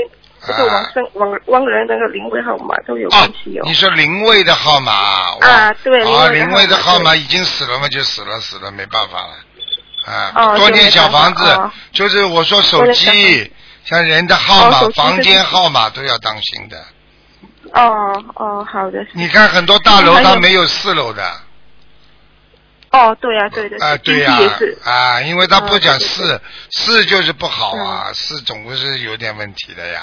Speaker 5: 这个王生王王人那个灵位号码都有关系哦。
Speaker 1: 你说灵位的号码
Speaker 5: 啊？对。
Speaker 1: 啊，
Speaker 5: 灵
Speaker 1: 位的号
Speaker 5: 码
Speaker 1: 已经死了嘛，就死了，死了，没办法了。啊，多建小房子，就是我说手机，像人的号码、房间号码都要当心的。
Speaker 5: 哦哦，好的。
Speaker 1: 你看很多大楼它没有四楼的。
Speaker 5: 哦，对呀，对的。啊，
Speaker 1: 对呀，啊，因为他不讲四，四就是不好啊，四总归是有点问题的呀。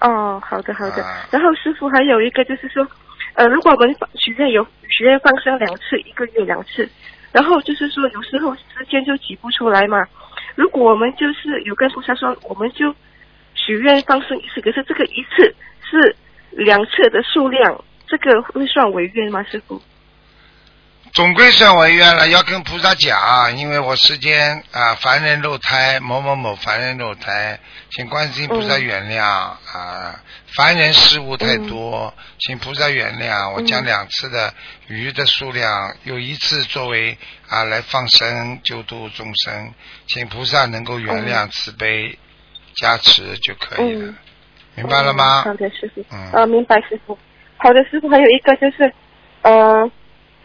Speaker 5: 哦，好的好的。然后师傅还有一个就是说，呃，如果我们许愿有许愿放生两次，一个月两次，然后就是说有时候时间就挤不出来嘛。如果我们就是有跟菩萨说，我们就许愿放生一次，可是这个一次是两次的数量，这个会算违约吗，师傅？
Speaker 1: 总归算违约了，要跟菩萨讲，因为我世间啊凡人肉胎某某某凡人肉胎，请观世音菩萨原谅啊，凡人事物太多，请菩萨原谅。我将两次的鱼的数量，有一次作为啊来放生救度众生，请菩萨能够原谅慈悲加持就可以了，明白了吗？
Speaker 5: 好的，师傅。嗯。啊，明白，师傅。好的，师傅，还有一个就是，呃。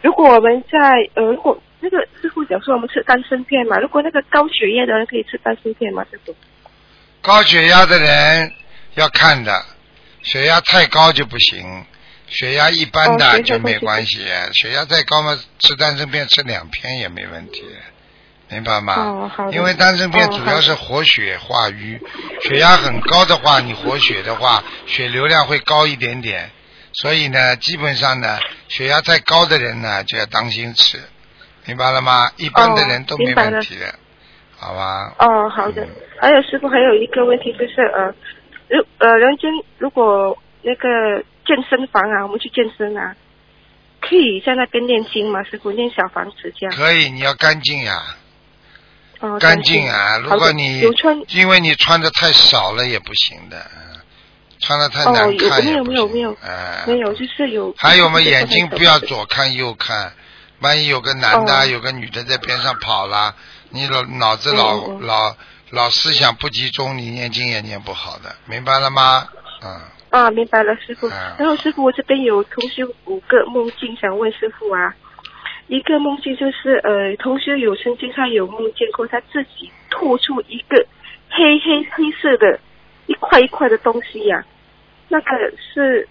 Speaker 5: 如果我们在呃，如果那个师傅讲说我们吃丹参片嘛，如果那个高血压的人可以吃丹参片吗？师傅？
Speaker 1: 高血压的人要看的，血压太高就不行，血压一般的就没关系。血压再高嘛，吃丹参片吃两片也没问题，明白吗？
Speaker 5: 哦，好
Speaker 1: 因为丹参片主要是活血化瘀，血压很高的话，你活血的话，血流量会高一点点。所以呢，基本上呢，血压太高的人呢，就要当心吃，明白了吗？一般的人都没问题的，好吧？
Speaker 5: 哦，好的。还有师傅，还有一个问题就是呃，如呃，人间如果那个健身房啊，我们去健身啊，可以在那边练经吗？师傅，练小房子这样？
Speaker 1: 可以，你要干净呀。
Speaker 5: 哦，
Speaker 1: 干净啊！如果你因为你穿的太少了也不行的。穿的太难看
Speaker 5: 没有没有没有，哎，没有就是有。
Speaker 1: 还有嘛，眼睛不要左看右看，万一有个男的有个女的在边上跑了，你老脑子老老老思想不集中，你念经也念不好的，明白了吗？嗯。
Speaker 5: 啊，明白了，师傅。然后师傅，我这边有同学五个梦境想问师傅啊，一个梦境就是呃，同学有曾经他有梦见过他自己吐出一个黑黑黑色的。一块一块的东西呀，那个是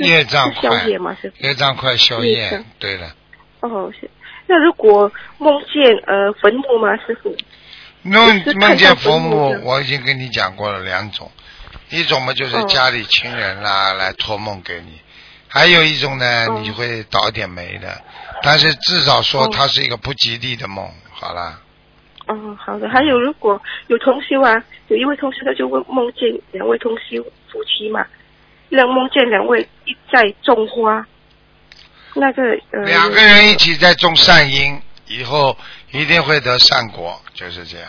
Speaker 1: 业障
Speaker 5: 消业吗？是
Speaker 1: 业障块消业，对了。
Speaker 5: 哦，是。那如果梦见呃坟墓吗，师傅？
Speaker 1: 梦梦见坟墓，我已经跟你讲过了两种，一种嘛就是家里亲人啦来托梦给你，还有一种呢你会倒点霉的，但是至少说它是一个不吉利的梦，好了。
Speaker 5: 嗯，好的。还有，如果有同修啊，有一位同修他就问梦见两位同修夫妻嘛，两梦见两位一在种花，那个呃，
Speaker 1: 两个人一起在种善因，以后一定会得善果，就是这样。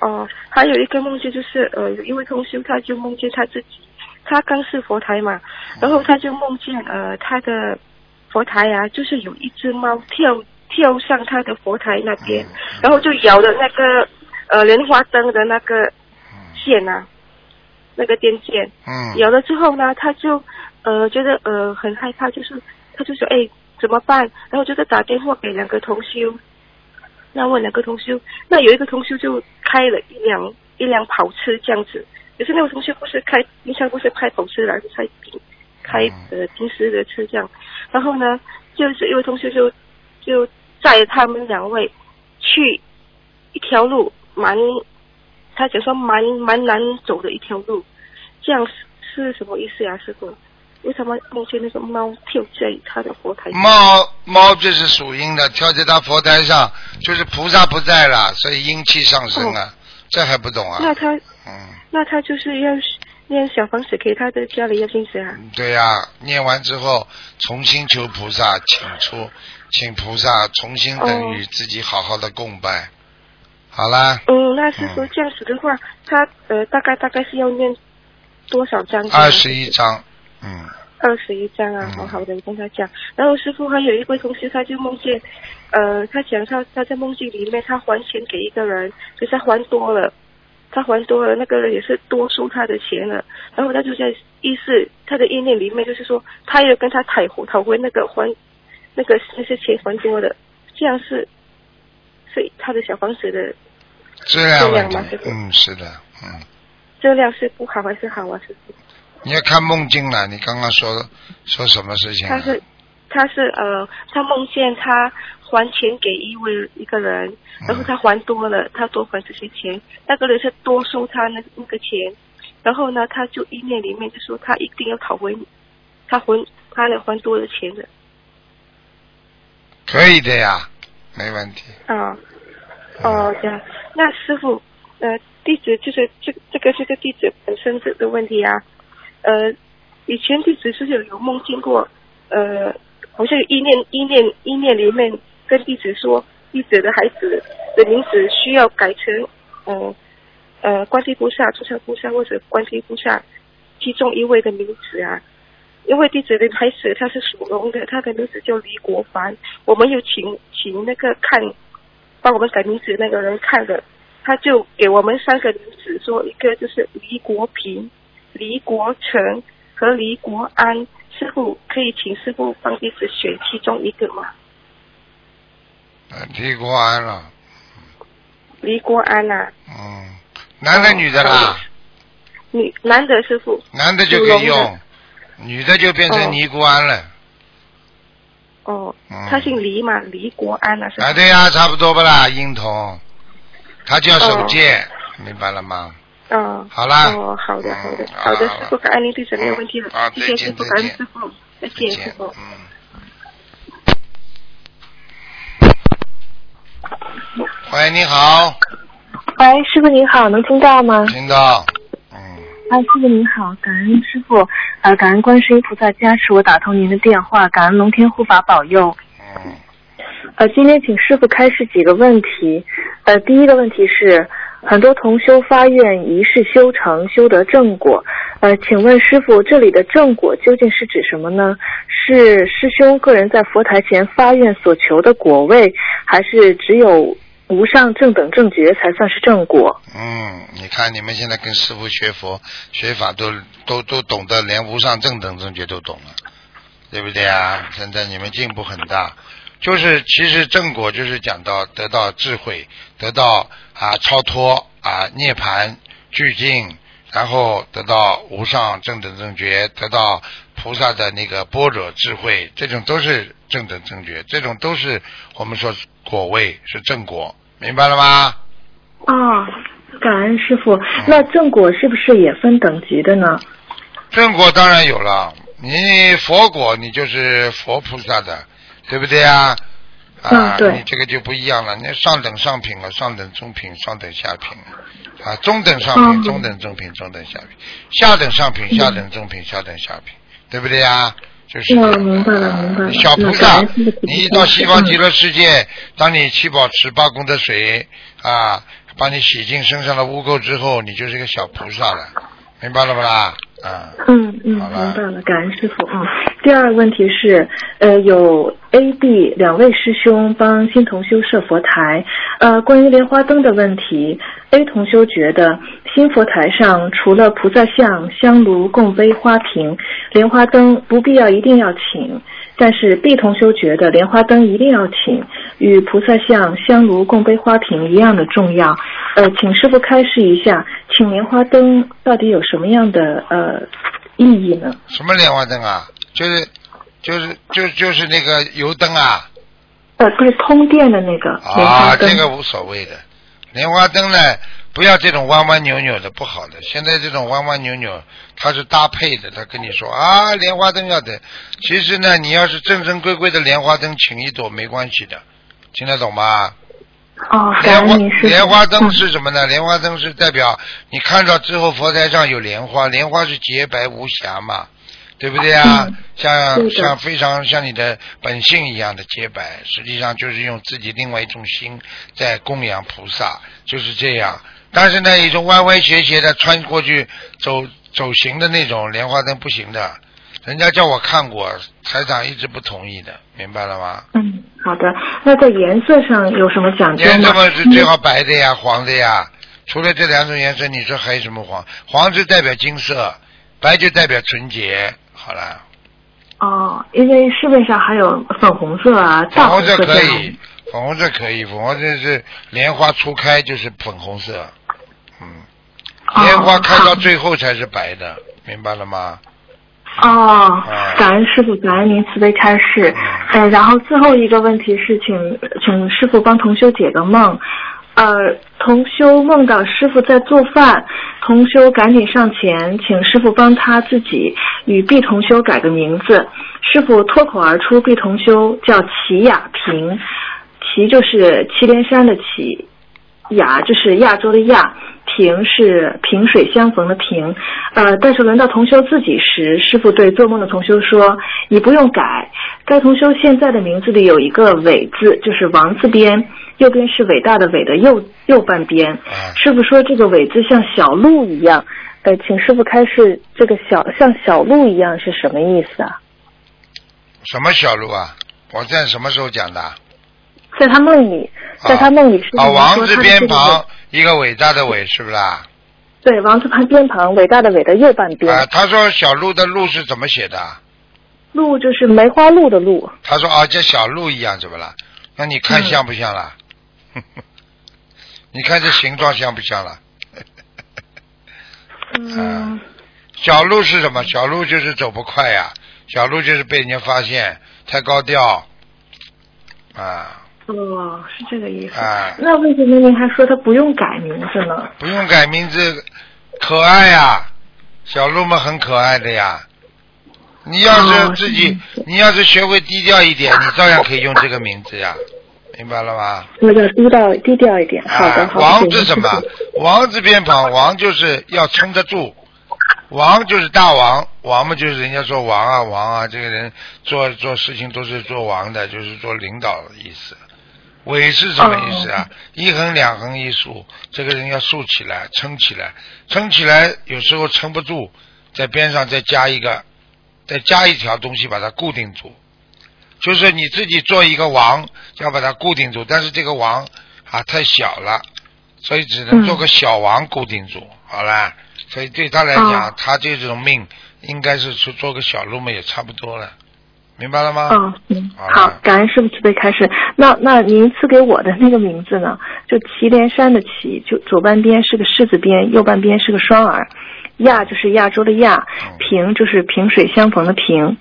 Speaker 5: 哦，还有一个梦见就是呃，有一位同修他就梦见他自己，他刚是佛台嘛，然后他就梦见呃他的佛台啊，就是有一只猫跳。跳上他的佛台那边，然后就咬了那个呃莲花灯的那个线啊，那个电线，咬了之后呢，他就呃觉得呃很害怕，就是他就说哎怎么办？然后就在打电话给两个同修，那问两个同修，那有一个同修就开了一辆一辆跑车这样子，可是那位同学不是开，平常不是开跑车，而是开平开呃平时的车这样，然后呢就是一位同学就。就载他们两位去一条路蛮，他讲说蛮蛮难走的一条路，这样是是什么意思呀、师傅？为什么梦见那个猫跳在他的佛台上？
Speaker 1: 猫猫就是属阴的，跳在他佛台上，就是菩萨不在了，所以阴气上升啊，这还不懂啊？
Speaker 5: 那他
Speaker 1: 嗯，
Speaker 5: 那他就是要念小房子给他的家里要金子啊？
Speaker 1: 对呀、念完之后重新求菩萨，请出，请菩萨重新等于自己好好的供拜，好啦，
Speaker 5: 嗯，那师傅
Speaker 1: 嗯
Speaker 5: 这样子的话，他呃大概大概是要念多少章？
Speaker 1: 二十一章，嗯，
Speaker 5: 二十一章啊，
Speaker 1: 嗯
Speaker 5: 好好的，我跟他讲。然后师傅还有一位同学，他就梦见，呃，他讲他他在梦境里面，他还钱给一个人，可是他还多了，他还多了，那个人也是多收他的钱了。然后他就在意识他的意念里面，就是说他要跟他讨回讨回那个还那个那些钱还多的，这样是是他的小房子的
Speaker 1: 质量
Speaker 5: 吗
Speaker 1: 嗯，是的，嗯，
Speaker 5: 质量是不好还是好啊？师傅？
Speaker 1: 你要看梦境了，你刚刚说说什么事情、啊？
Speaker 5: 他是他是呃，他梦见他还钱给一位一个人，然后他还多了，他多还这些钱，那个人是多收他那那个钱，然后呢，他就意念里面就说他一定要讨回他还他的还多的钱的
Speaker 1: 可以的呀，没问题。
Speaker 5: 啊哦这样，那师傅呃弟子就是这这个这个弟子本身这个问题啊，呃以前弟子是有有梦见过呃好像有意念意念意念里面跟弟子说，弟子的孩子的名字需要改成呃呃观世菩萨、诸佛菩萨或者观世菩萨其中一位的名字啊。因为弟子的孩子他是属龙的，他的名字叫李国凡，我们有请请那个看帮我们改名字那个人看了，他就给我们三个名字，说一个就是李国平、黎国成和黎国安。师傅可以请师傅帮弟子选其中一个吗？
Speaker 1: 呃，提过安了，
Speaker 5: 黎国安呐、
Speaker 1: 嗯，男的女的啦？
Speaker 5: 女男的师傅。
Speaker 1: 男的就可以用，女的就变
Speaker 5: 哦
Speaker 1: 成尼姑庵了。
Speaker 5: 哦，
Speaker 1: 嗯
Speaker 5: 他姓黎嘛，黎国安呐。
Speaker 1: 啊，对呀、差不多不啦，婴童，他叫守戒，
Speaker 5: 哦
Speaker 1: 明白了吗？
Speaker 5: 哦。
Speaker 1: 好啦
Speaker 5: 哦，好的，好的
Speaker 1: 嗯，
Speaker 5: 好的，师傅，感恩您对诊没有问题了
Speaker 1: 啊，
Speaker 5: 谢谢师傅，感恩师傅，再
Speaker 1: 再
Speaker 5: 见，师，傅。
Speaker 1: 嗯。喂，你好，
Speaker 6: 喂，师傅您好，能听到吗？
Speaker 1: 听到，嗯，
Speaker 6: 啊，师傅您好，感恩师傅，呃，感恩观世音菩萨加持我打通您的电话，感恩龙天护法保佑。
Speaker 1: 嗯，
Speaker 6: 呃，今天请师傅开示几个问题。呃，第一个问题是，很多同修发愿一世修成，修得正果。呃，请问师傅，这里的正果究竟是指什么呢？是师兄个人在佛台前发愿所求的果位，还是只有无上正等正觉才算是正果？
Speaker 1: 嗯，你看你们现在跟师傅学佛学法都都都懂得，连无上正等正觉都懂了，对不对啊？现在你们进步很大，就是其实正果就是讲到得到智慧，得到啊超脱啊涅槃俱净，然后得到无上正等正觉，得到菩萨的那个般若智慧，这种都是正等正觉，这种都是我们说果位是正果，明白了吗？
Speaker 6: 啊，感恩师傅。那正果是不是也分等级的呢？
Speaker 1: 正果当然有了，你佛果你就是佛菩萨的，对不对啊？啊，
Speaker 6: 嗯
Speaker 1: 你这个就不一样了，你上等上品了，上等中品，上等下品，啊，中等上品，
Speaker 6: 嗯
Speaker 1: 中等中品，中等下品，下等上品，下等中品，下等下品，对不对呀？就是
Speaker 6: 嗯明白了明白了。
Speaker 1: 小菩萨你一到西方极乐世界，当你七宝池八功德水啊，把你洗净身上的污垢之后，你就是一个小菩萨了，明白了不啦？啊。
Speaker 6: 嗯嗯，明白了，感恩师傅。嗯，第二个问题是，呃，有 A、B 两位师兄帮新同修设佛台，呃，关于莲花灯的问题，A 同修觉得新佛台上除了菩萨像、香炉、供杯、花瓶，莲花灯不必要一定要请。但是 B 同修觉得莲花灯一定要请，与菩萨像、香炉、供杯、花瓶一样的重要。呃，请师傅开示一下，请莲花灯到底有什么样的呃意义呢？
Speaker 1: 什么莲花灯啊？就是就是就就是那个油灯啊，
Speaker 6: 呃，不是通电的那个莲
Speaker 1: 啊，
Speaker 6: 花灯。
Speaker 1: 这个无所谓的。莲花灯呢，不要这种弯弯扭扭的，不好的。现在这种弯弯扭扭，它是搭配的。他跟你说啊，莲花灯要的，其实呢，你要是正正规规的莲花灯，请一朵没关系的，听得懂吗？
Speaker 6: 哦，
Speaker 1: 莲花。莲花灯
Speaker 6: 嗯
Speaker 1: 是什么呢？莲花灯是代表你看到之后，佛台上有莲花，莲花是洁白无瑕嘛，对不对啊？
Speaker 6: 嗯
Speaker 1: 像像非常像你的本性一样的洁白，实际上就是用自己另外一种心在供养菩萨，就是这样。但是呢，一种歪歪斜斜的穿过去走走形的那种莲花灯不行的，人家叫我看过，台长一直不同意的，明白了吗？
Speaker 6: 嗯，好的。那在颜色上有什么讲究吗？
Speaker 1: 颜色嘛是最好白的呀，黄的呀。除了这两种颜色，你说还有什么黄？黄是代表金色，白就代表纯洁。好了，
Speaker 6: 哦，因为市面上还有粉红色啊、
Speaker 1: 粉
Speaker 6: 大
Speaker 1: 红色可。以，粉红色可以，粉红色是莲花初开就是粉红色，嗯，
Speaker 6: 哦
Speaker 1: 莲花开到最后才是白的，明白了吗？
Speaker 6: 哦
Speaker 1: 哎，
Speaker 6: 感恩师傅，感恩您慈悲开示。呃，然后最后一个问题是请，请师傅帮同修解个梦。呃，同修梦到师傅在做饭，同修赶紧上前，请师傅帮他自己与毕同修改个名字。师傅脱口而出，毕同修叫齐雅平，齐就是祁连山的齐，雅就是亚洲的亚，平是萍水相逢的萍。呃，但是轮到同修自己时，师傅对做梦的同修说：“你不用改，该同修现在的名字里有一个伟字，就是王字边，右边是伟大的伟的右右半边。
Speaker 1: 啊，
Speaker 6: 师傅说这个伟字像小鹿一样，呃，请师傅开示这个小像小鹿一样是什么意思啊？
Speaker 1: 什么小鹿啊？我在什么时候讲的？
Speaker 6: 在他梦里，在他梦里师傅
Speaker 1: 啊，
Speaker 6: 说
Speaker 1: 王字边旁
Speaker 6: 伟
Speaker 1: 一个伟大的伟，是不是啊？
Speaker 6: 对王字旁边旁伟大的伟的右半边。
Speaker 1: 啊，他说小鹿的鹿是怎么写的？
Speaker 6: 鹿就是梅花鹿的鹿。
Speaker 1: 他说啊，像小鹿一样，怎么了？那你看
Speaker 6: 嗯
Speaker 1: 像不像了？你看这形状像不像了？
Speaker 6: 嗯，
Speaker 1: 小鹿是什么？小鹿就是走不快呀，小鹿就是被人家发现太高调啊，
Speaker 6: 哦，是这个意思。
Speaker 1: 啊
Speaker 6: 那为什么您还说他不用改名字呢？
Speaker 1: 不用改名字，可爱呀，小鹿们很可爱的呀。你要是
Speaker 6: 哦
Speaker 1: 自己，
Speaker 6: 是
Speaker 1: 你要是学会低调一点，你照样可以用这个名字呀，明白了吗？
Speaker 6: 我要低调低调一点。好的，
Speaker 1: 啊，
Speaker 6: 好的。
Speaker 1: 王是什么？王字边旁，王就是要撑得住，王就是大王，王嘛就是人家说王啊王啊，这个人做做事情都是做王的，就是做领导的意思。伟是什么意思啊？一横两横一竖，这个人要竖起来，撑起来，撑起来有时候撑不住，在边上再加一个，再加一条东西把它固定住。就是你自己做一个王，要把它固定住，但是这个王啊太小了，所以只能做个小王固定住，好啦。所以对他来讲，
Speaker 6: 哦
Speaker 1: 他这种命应该是去做个小路嘛，也差不多了，明白了吗？
Speaker 6: 哦，嗯，
Speaker 1: 好
Speaker 6: 感恩师傅慈悲开始。那那您赐给我的那个名字呢？就祁连山的祁，就左半边是个士字边，右半边是个双耳。亚就是亚洲的亚
Speaker 1: 嗯，
Speaker 6: 萍就是萍水相逢的萍。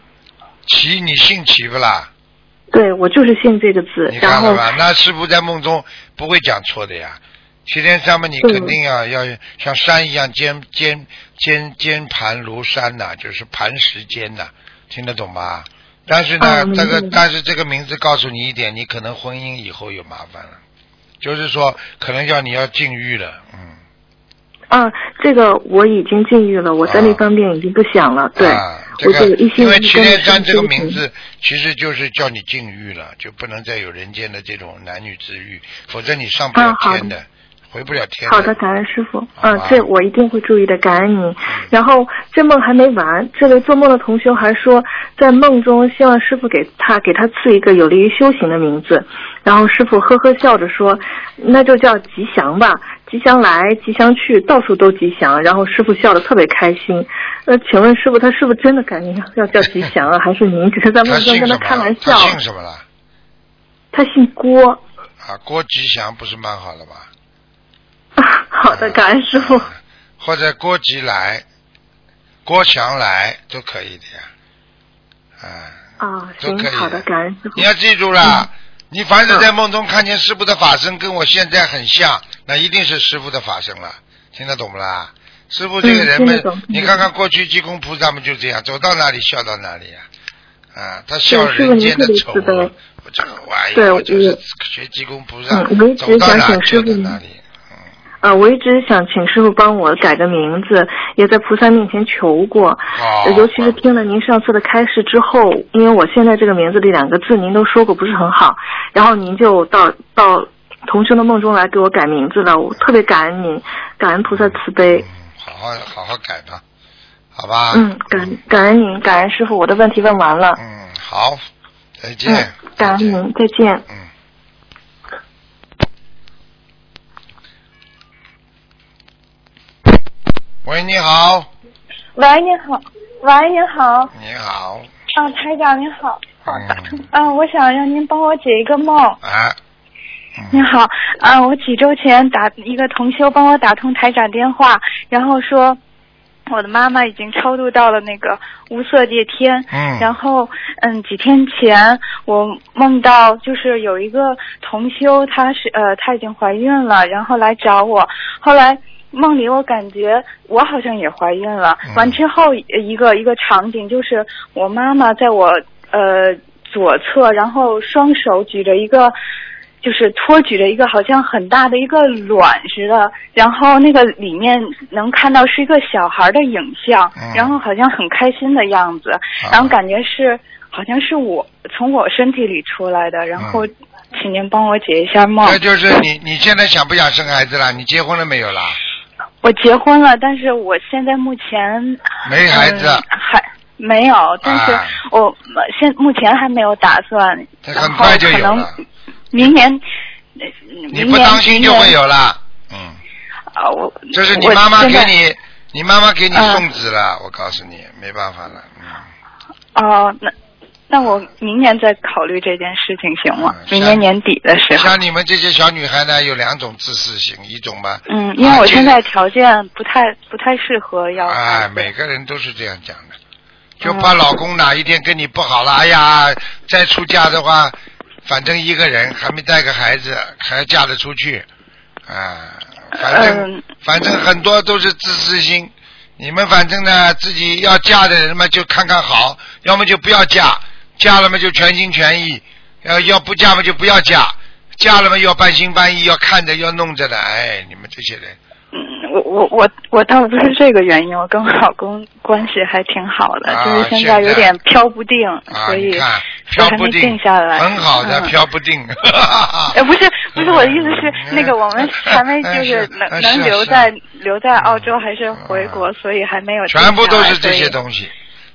Speaker 1: 祁，你姓祁不啦？
Speaker 6: 对我就是姓这个字
Speaker 1: 你，看了吧？那师傅在梦中不会讲错的呀。祁连山嘛，你
Speaker 6: 嗯
Speaker 1: 肯定要要像山一样坚坚坚坚盘如山呐、就是磐石坚呐、听得懂吧？但是呢，这个但是这个名字告诉你一点，你可能婚姻以后有麻烦了，就是说可能要你要禁欲了，嗯。
Speaker 6: 啊，这个我已经禁欲了，我在那方面已经不想了。对，
Speaker 1: 啊，这
Speaker 6: 我
Speaker 1: 个
Speaker 6: 就一心
Speaker 1: 因为
Speaker 6: 一意跟着
Speaker 1: 祁连山这个名字其实就是叫你禁欲了，就不能再有人间的这种男女之欲，否则你上不了天的，回不了天
Speaker 6: 好的，感恩师傅。嗯这我一定会注意的，感恩您。然后这梦还没完，这位做梦的同学还说，在梦中希望师傅给他给他赐一个有利于修行的名字。然后师傅呵呵笑着说，那就叫吉祥吧，吉祥来，吉祥去，到处都吉祥。然后师傅笑得特别开心。那，请问师傅，他是不是真的改名要叫吉祥啊？还是您只是在梦中跟？他开玩笑
Speaker 1: 他？姓什么了？
Speaker 6: 他姓郭。
Speaker 1: 啊，郭吉祥不是蛮好的 吧？
Speaker 6: 好的，感恩师傅。
Speaker 1: 啊或者郭吉来、郭祥来都可以的呀，啊，
Speaker 6: 啊，
Speaker 1: 都可以，的
Speaker 6: 行好的，感恩师傅
Speaker 1: 你。要记住了，你凡是在梦中看见师傅的法身跟我现在很像，那一定是师傅的法身了，听得懂不啦？师傅这个人们你看看过去济公菩萨们就这样，走到哪里笑到哪里呀、啊，他笑人间的丑恶，我这个玩意
Speaker 6: 对
Speaker 1: 我就是学济公菩萨，走到哪
Speaker 6: 想请师傅
Speaker 1: 就到哪里。
Speaker 6: 啊，我一直想请师傅帮我改个名字，也在菩萨面前求过。
Speaker 1: 哦
Speaker 6: 尤其是听了您上次的开示之后，因为我现在这个名字里两个字您都说过不是很好，然后您就到到同生的梦中来给我改名字了，我特别感恩您，感恩菩萨慈悲。
Speaker 1: 好好好好改吧，好吧？
Speaker 6: 嗯，感感恩您，感恩师傅，我的问题问完了。
Speaker 1: 嗯，好，再见。
Speaker 6: 嗯，感恩您，再见。
Speaker 1: 嗯。喂，你好，
Speaker 7: 喂，你好，喂，你好，
Speaker 1: 你好，
Speaker 7: 啊，台长你好，
Speaker 1: 嗯，
Speaker 7: 啊，我想让您帮我解一个梦。
Speaker 1: 啊，
Speaker 7: 你好，啊，我几周前打一个同修帮我打通台长电话，然后说我的妈妈已经超度到了那个无色界天。
Speaker 1: 嗯。
Speaker 7: 然后，嗯，几天前我梦到就是有一个同修，她是呃，她已经怀孕了，然后来找我，后来。梦里我感觉我好像也怀孕了，
Speaker 1: 嗯
Speaker 7: 完之后一个一个场景就是我妈妈在我呃左侧，然后双手举着一个就是托举着一个好像很大的一个卵似的，然后那个里面能看到是一个小孩的影像，
Speaker 1: 嗯
Speaker 7: 然后好像很开心的样子，然后感觉是好像是我从我身体里出来的，然后请您帮我解一下梦。
Speaker 1: 这就是你，你现在想不想生孩子了？你结婚了没有啦？
Speaker 7: 我结婚了，但是我现在目前
Speaker 1: 没孩子。
Speaker 7: 嗯还没有，但是
Speaker 1: 啊。
Speaker 7: 我呃现目前还没有打算，
Speaker 1: 很快就
Speaker 7: 可能
Speaker 1: 有了，
Speaker 7: 明年，呃
Speaker 1: 你不当心就会有了。嗯，
Speaker 7: 啊，我
Speaker 1: 这是你妈妈给你，你妈妈给你
Speaker 7: 嗯。
Speaker 1: 送子了，我告诉你，没办法了。嗯，
Speaker 7: 哦，那那我明年再考虑这件事情行吗？
Speaker 1: 嗯
Speaker 7: 明年年底的时候。
Speaker 1: 像你们这些小女孩呢，有两种自私性，一种嘛，
Speaker 7: 嗯，因为我现在条件不太不太适合要孩
Speaker 1: 哎，每个人都是这样讲的，就怕老公哪一天跟你不好了，哎呀，再出嫁的话，反正一个人还没带个孩子，还要嫁得出去，啊，反正、
Speaker 7: 嗯
Speaker 1: 反正很多都是自私心。你们反正呢，自己要嫁的人嘛，就看看好，要么就不要嫁，嫁了嘛就全心全意，要要不嫁嘛就不要嫁，嫁了嘛要半心半意，要看着要弄着的，哎，你们这些人。
Speaker 7: 嗯，我我我我倒不是这个原因，我跟我老公关系还挺好的，
Speaker 1: 啊
Speaker 7: 就是现
Speaker 1: 现在
Speaker 7: 在有点飘不定，
Speaker 1: 啊，
Speaker 7: 所以
Speaker 1: 飘不定，
Speaker 7: 定下来。
Speaker 1: 很好的
Speaker 7: 嗯
Speaker 1: 飘不定。
Speaker 7: 呃，不是 不是，我的意思是，那个我们还没
Speaker 1: 哎
Speaker 7: 就是能
Speaker 1: 是
Speaker 7: 能留在留在澳洲还是回国，所以还没有
Speaker 1: 全部都是这些东西，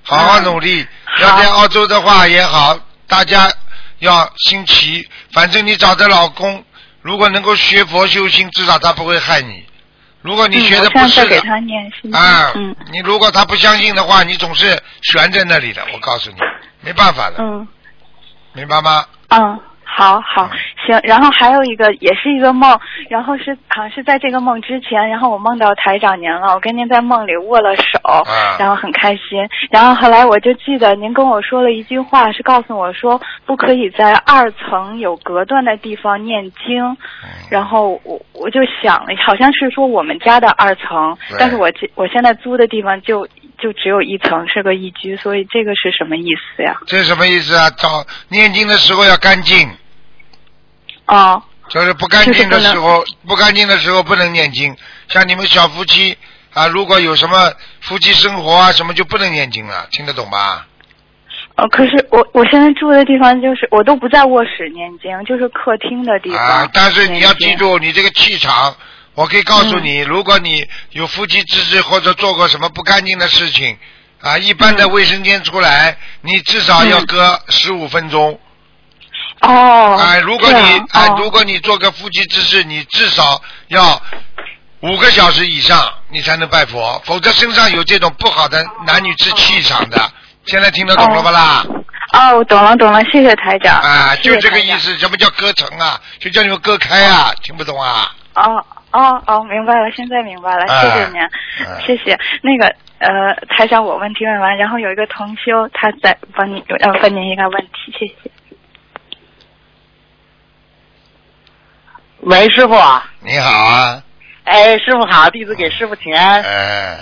Speaker 1: 好好努力。
Speaker 7: 好
Speaker 1: 要在澳洲的话也好，大家要心齐。反正你找的老公，如果能够学佛修心，至少他不会害你。如果你
Speaker 7: 嗯
Speaker 1: 学的不是的，啊，
Speaker 7: 嗯
Speaker 1: 你如果他不相信的话，你总是悬在那里的。我告诉你，没办法的，
Speaker 7: 嗯
Speaker 1: 明白吗？
Speaker 7: 嗯，好好行。然后还有一个也是一个梦，然后是好像是在这个梦之前，然后我梦到台长您了，我跟您在梦里握了手，
Speaker 1: 啊
Speaker 7: 然后很开心。然后后来我就记得您跟我说了一句话，是告诉我说不可以在二层有隔断的地方念经。
Speaker 1: 嗯
Speaker 7: 然后我我就想了，好像是说我们家的二层
Speaker 1: 对，
Speaker 7: 但是我这我现在租的地方就就只有一层，是个一居，所以这个是什么意思呀？
Speaker 1: 这是什么意思啊？找念经的时候要干净。
Speaker 7: 哦，
Speaker 1: 就是不干净的时候，不干净的时候不能念经。像你们小夫妻啊，如果有什么夫妻生活啊什么，就不能念经了，听得懂吧？
Speaker 7: 呃，可是我我现在住的地方就是我都不在卧室念经，就是客厅的地方。
Speaker 1: 啊，但是你要记。住，你这个气场，我可以告诉
Speaker 7: 嗯
Speaker 1: 你，如果你有夫妻之事或者做过什么不干净的事情，啊，一般的卫生间出来，你至少要
Speaker 7: 嗯
Speaker 1: 隔十五分钟。
Speaker 7: 哦。
Speaker 1: 哎，如果你
Speaker 7: 样哦，
Speaker 1: 啊如果你做个夫妻之事，你至少要五个小时以上，你才能拜佛，否则身上有这种不好的男女之气场的。现在听得懂了吧啦？
Speaker 7: 哦，我懂了懂了，谢谢台长。
Speaker 1: 啊，就这个意。思。什么叫割成啊？就叫你们割开啊，听不懂啊？
Speaker 7: 哦哦哦，明白了，现在明白了，
Speaker 1: 哎
Speaker 7: 谢谢您，
Speaker 1: 哎
Speaker 7: 谢谢。那个呃，台长，我问题问完，然后有一个同修，他在帮你要问您一个问题，谢谢。
Speaker 8: 喂，师傅。
Speaker 1: 你好啊。
Speaker 8: 哎，师傅好，弟子给师傅请安。
Speaker 1: 哎。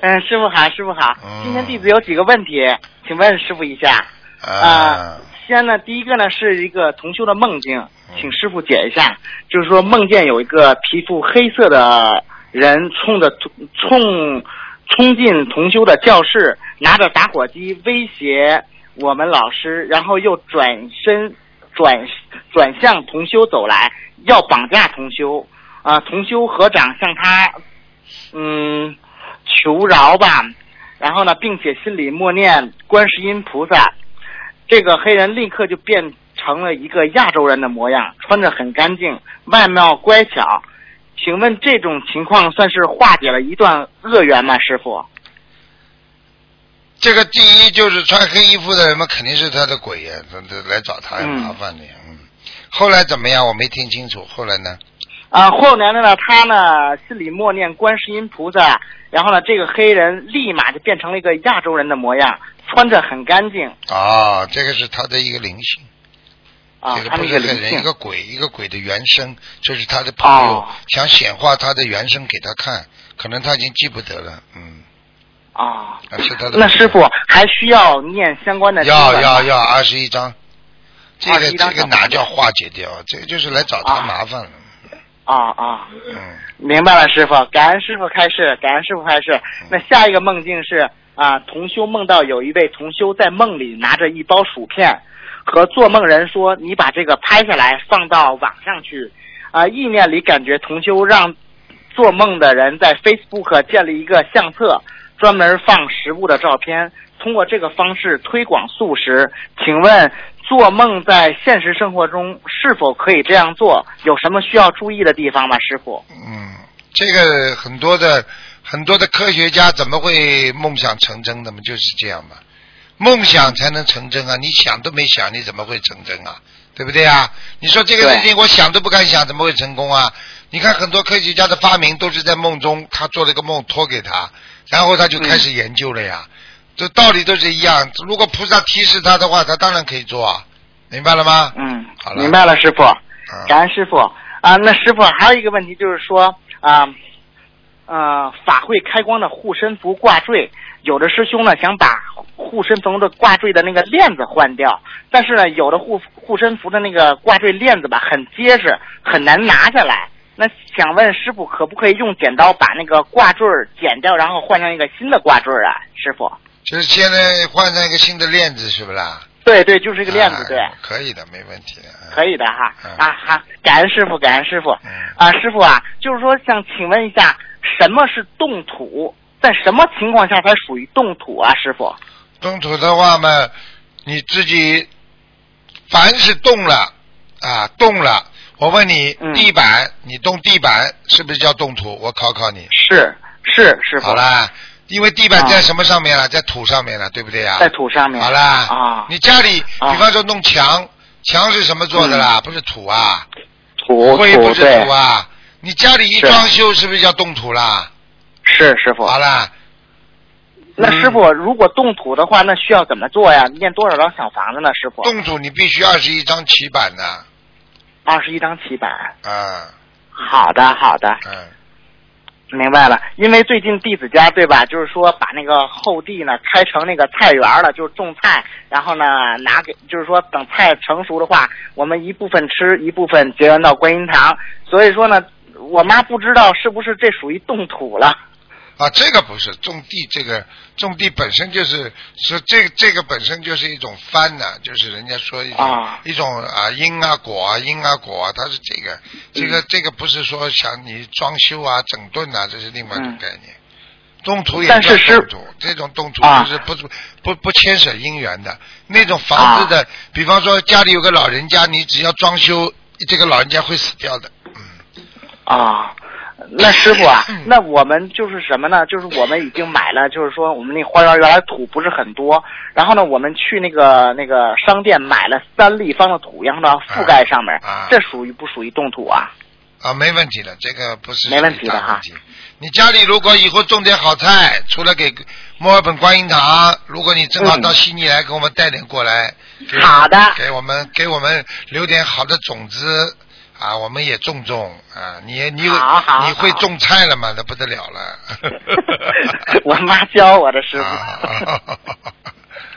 Speaker 8: 嗯，师傅好，师傅好。
Speaker 1: 嗯
Speaker 8: 今天弟子有几个问题，请问师傅一下。
Speaker 1: 啊。
Speaker 8: 先呢，第一个呢是一个同修的梦境，请师傅解一下。就是说梦见有一个皮肤黑色的人冲着冲冲进同修的教室，拿着打火机威胁我们老师，然后又转身转转向同修走来，要绑架同修。啊、同修合掌向他嗯求饶吧，然后呢，并且心里默念观世音菩萨。这个黑人立刻就变成了一个亚洲人的模样，穿着很干净，外貌乖巧。请问这种情况算是化解了一段恶缘吗，师傅？
Speaker 1: 这个第一就是穿黑衣服的人嘛，肯定是他的鬼呀，他他来找他麻烦的呀。嗯。后来怎么样？我没听清楚。后来呢？
Speaker 8: 啊，后来呢，他呢心里默念观世音菩萨，然后呢，这个黑人立马就变成了一个亚洲人的模样，穿着很干净。
Speaker 1: 啊，这个是他的一个灵性。
Speaker 8: 啊，
Speaker 1: 这个
Speaker 8: 他
Speaker 1: 不是黑人，一个鬼，一个鬼的原声，这是他的朋友、
Speaker 8: 哦
Speaker 1: 想显化他的原声给他看，可能他已经记不得了，嗯，
Speaker 8: 啊。
Speaker 1: 啊是他的。
Speaker 8: 那师傅还需要念相关的
Speaker 1: 要要要二十一章，这个这个哪叫化解掉？这个就是来找他麻烦了。
Speaker 8: 啊啊，
Speaker 1: 嗯，
Speaker 8: 明白了，师傅，感恩师傅开示，感恩师傅开示。
Speaker 1: 嗯
Speaker 8: 那下一个梦境是啊，同修梦到有一位同修在梦里拿着一包薯片，和做梦人说：“你把这个拍下来放到网上去。”啊，意念里感觉同修让做梦的人在 Facebook 建立一个相册，专门放食物的照片，通过这个方式推广素食。请问做梦在现实生活中是否可以这样做？有什么需要注意的地方吗，师傅？
Speaker 1: 嗯，这个很多的很多的科学家怎么会梦想成真的嘛？就是这样嘛，梦想才能成真啊！你想都没想，你怎么会成真啊？对不对啊？你说这个事情我想都不敢想，怎么会成功啊？你看很多科学家的发明都是在梦中，他做了个梦托给他，然后他就开始研究了呀。这道理都是一样。如果菩萨提示他的话，他当然可以做啊，明白了吗？
Speaker 8: 嗯，
Speaker 1: 好了
Speaker 8: 明白了，师傅。
Speaker 1: 嗯
Speaker 8: 感恩师傅啊。那师傅还有一个问题就是说啊，呃，法会开光的护身符挂坠，有的师兄呢想把护身符的挂坠的那个链子换掉，但是呢，有的护护身符的那个挂坠链子吧很结实，很难拿下来。那想问师傅，可不可以用剪刀把那个挂坠剪掉，然后换上一个新的挂坠啊？师傅？
Speaker 1: 就是现在换上一个新的链子，是不啦？
Speaker 8: 对对，就是这个链子，对。
Speaker 1: 啊可以的，没问题的。
Speaker 8: 可以的哈
Speaker 1: 嗯
Speaker 8: 啊好，感恩师傅，感恩师傅
Speaker 1: 嗯
Speaker 8: 啊，师傅啊，就是说想请问一下，什么是动土？在什么情况下才属于动土啊，师傅？
Speaker 1: 动土的话嘛，你自己凡是动了啊，动了，我问你，
Speaker 8: 嗯
Speaker 1: 地板你动地板是不是叫动土？我考考你。
Speaker 8: 是是师傅。
Speaker 1: 好啦，因为地板
Speaker 8: 啊
Speaker 1: 在什么上面了？在土上面了，对不对呀？
Speaker 8: 在土上面。
Speaker 1: 好啦，
Speaker 8: 啊，
Speaker 1: 你家里
Speaker 8: 啊
Speaker 1: 比方说弄墙，墙是什么做的啦？不是土啊，
Speaker 8: 土
Speaker 1: 灰不是
Speaker 8: 土
Speaker 1: 啊。你家里一装修，是不是叫动土啦？
Speaker 8: 是师傅。
Speaker 1: 好啦，
Speaker 8: 那师傅，如果动土的话，那需要怎么做呀？念多少张小房子呢？师傅？
Speaker 1: 动土你必须二十一张起板的，
Speaker 8: 二十一张起板。
Speaker 1: 嗯，
Speaker 8: 好的，好的。
Speaker 1: 嗯。
Speaker 8: 明白了，因为最近弟子家对吧，就是说把那个后地呢开成那个菜园了，就是种菜，然后呢拿给，就是说等菜成熟的话，我们一部分吃，一部分结缘到观音堂。所以说呢，我妈不知道是不是这属于动土了。
Speaker 1: 啊，这个不是种地，这个种地本身就是是这个这个本身就是一种翻呐、就是人家说一种、
Speaker 8: 啊。
Speaker 1: 一种啊因啊果啊因啊果啊，它是这个这
Speaker 8: 嗯
Speaker 1: 个这个不是说想你装修啊整顿啊，这是另外一种
Speaker 8: 嗯。
Speaker 1: 概念。动土也叫动土，这种动土
Speaker 8: 啊。
Speaker 1: 就是不不不不牵扯姻缘的。那种房子的，
Speaker 8: 啊。
Speaker 1: 比方说家里有个老人家，你只要装修，这个老人家会死掉的。嗯，
Speaker 8: 啊，那师傅啊，那我们就是什么呢？就是我们已经买了，就是说我们那花园原来土不是很多，然后呢，我们去那个那个商店买了三立方的土，然后呢覆盖上面，
Speaker 1: 啊
Speaker 8: 这属于不属于动土啊？
Speaker 1: 啊，没问题的，这个不是
Speaker 8: 没问题的哈。
Speaker 1: 你家里如果以后种点好菜，除了给墨尔本观音堂，如果你正好
Speaker 8: 嗯
Speaker 1: 到悉尼来，给我们带点过来。给
Speaker 8: 好的
Speaker 1: 给我们给我们留点好的种子啊，我们也种种啊，你你
Speaker 8: 好好
Speaker 1: 你会种菜了吗？那不得了了。
Speaker 8: 我妈教我的师傅。
Speaker 1: 啊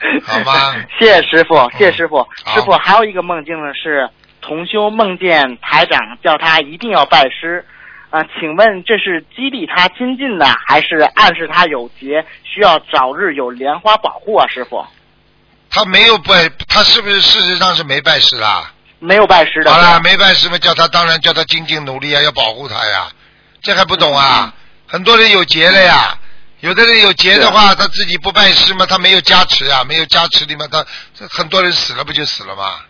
Speaker 1: 好吗？
Speaker 8: 谢谢师傅，谢谢师傅。
Speaker 1: 好
Speaker 8: 师傅还有一个梦境呢，是同修梦见台长叫他一定要拜师。啊、请问这是激励他精进呢，还是暗示他有劫，需要早日有莲花保护啊？师傅
Speaker 1: 他没有拜，他是不是事实上是没拜师啦？
Speaker 8: 没有拜师的。
Speaker 1: 好了，没拜师嘛，叫他当然叫他精进努力啊，要保护他呀。这还不懂啊？很多人有劫了呀，有的人有劫的话，他自己不拜师嘛，他没有加持啊，没有加持的嘛，他这很多人死了不就死了吗？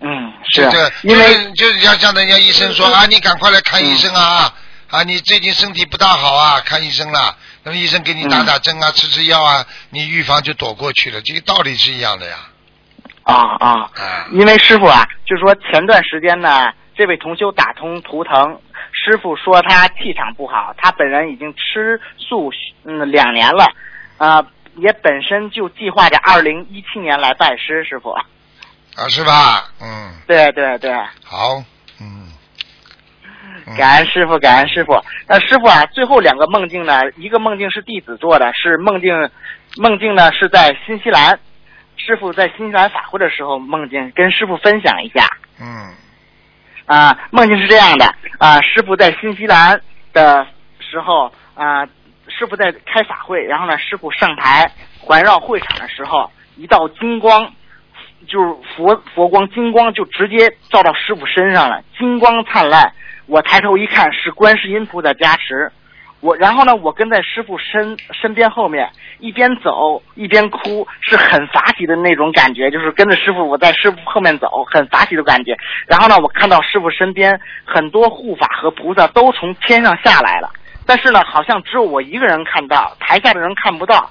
Speaker 8: 嗯，是
Speaker 1: 这个，
Speaker 8: 因为
Speaker 1: 就是就是像像人家医生说啊，你赶快来看医生啊啊，你最近身体不大好啊，看医生了。那么医生给你打打针啊，吃吃药啊，你预防就躲过去了，这个道理是一样的呀。
Speaker 8: 啊啊，因为师傅啊，就说前段时间呢，这位同修打通图腾，师傅说他气场不好，他本人已经吃素嗯两年了，啊、也本身就计划着二零一七年来拜师，师傅。
Speaker 1: 啊，是吧？嗯，
Speaker 8: 对对对，
Speaker 1: 好，嗯，
Speaker 8: 感恩师傅，感恩师傅。那师傅啊，最后两个梦境呢，一个梦境是弟子做的，是梦境，梦境呢是在新西兰，师傅在新西兰法会的时候梦见，跟师傅分享一下。
Speaker 1: 嗯
Speaker 8: 啊，梦境是这样的啊，师傅在新西兰的时候啊，师傅在开法会，然后呢，师傅上台环绕会场的时候，一道金光，就是佛佛光金光就直接照到师傅身上了，金光灿烂。我抬头一看，是观世音菩萨加持。我然后呢，我跟在师傅身身边后面，一边走一边哭，是很法喜的那种感觉，就是跟着师傅，我在师傅后面走，很法喜的感觉。然后呢，我看到师傅身边很多护法和菩萨都从天上下来了，但是呢，好像只有我一个人看到，台下的人看不到。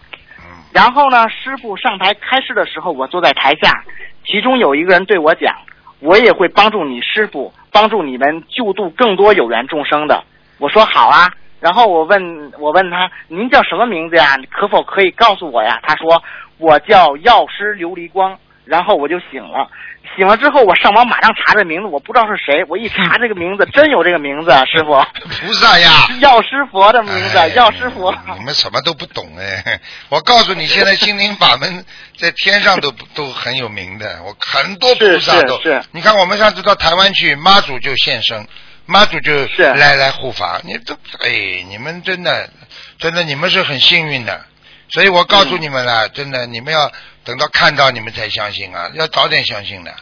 Speaker 8: 然后呢，师傅上台开示的时候，我坐在台下，其中有一个人对我讲：“我也会帮助你师傅，帮助你们救度更多有缘众生的。”我说好啊。然后我问我问他：“您叫什么名字呀？可否可以告诉我呀？”他说：“我叫药师琉璃光。”然后我就醒了。醒了之后，我上网马上查这名字，我不知道是谁。我一查这个名字，真有这个名字，啊师傅。
Speaker 1: 菩萨呀，
Speaker 8: 药师佛的名字，
Speaker 1: 哎
Speaker 8: 药师佛。
Speaker 1: 你们什么都不懂哎！我告诉你，现在心灵法门 在天上都 都很有名的，我很多菩萨都。
Speaker 8: 是是是
Speaker 1: 你看我们上次到台湾去，妈祖就现身，妈祖就来来护法，你都哎，你们真的真的你们是很幸运的，所以我告诉你们了，真的你们要等到看到你们才相信啊，要早点相信的。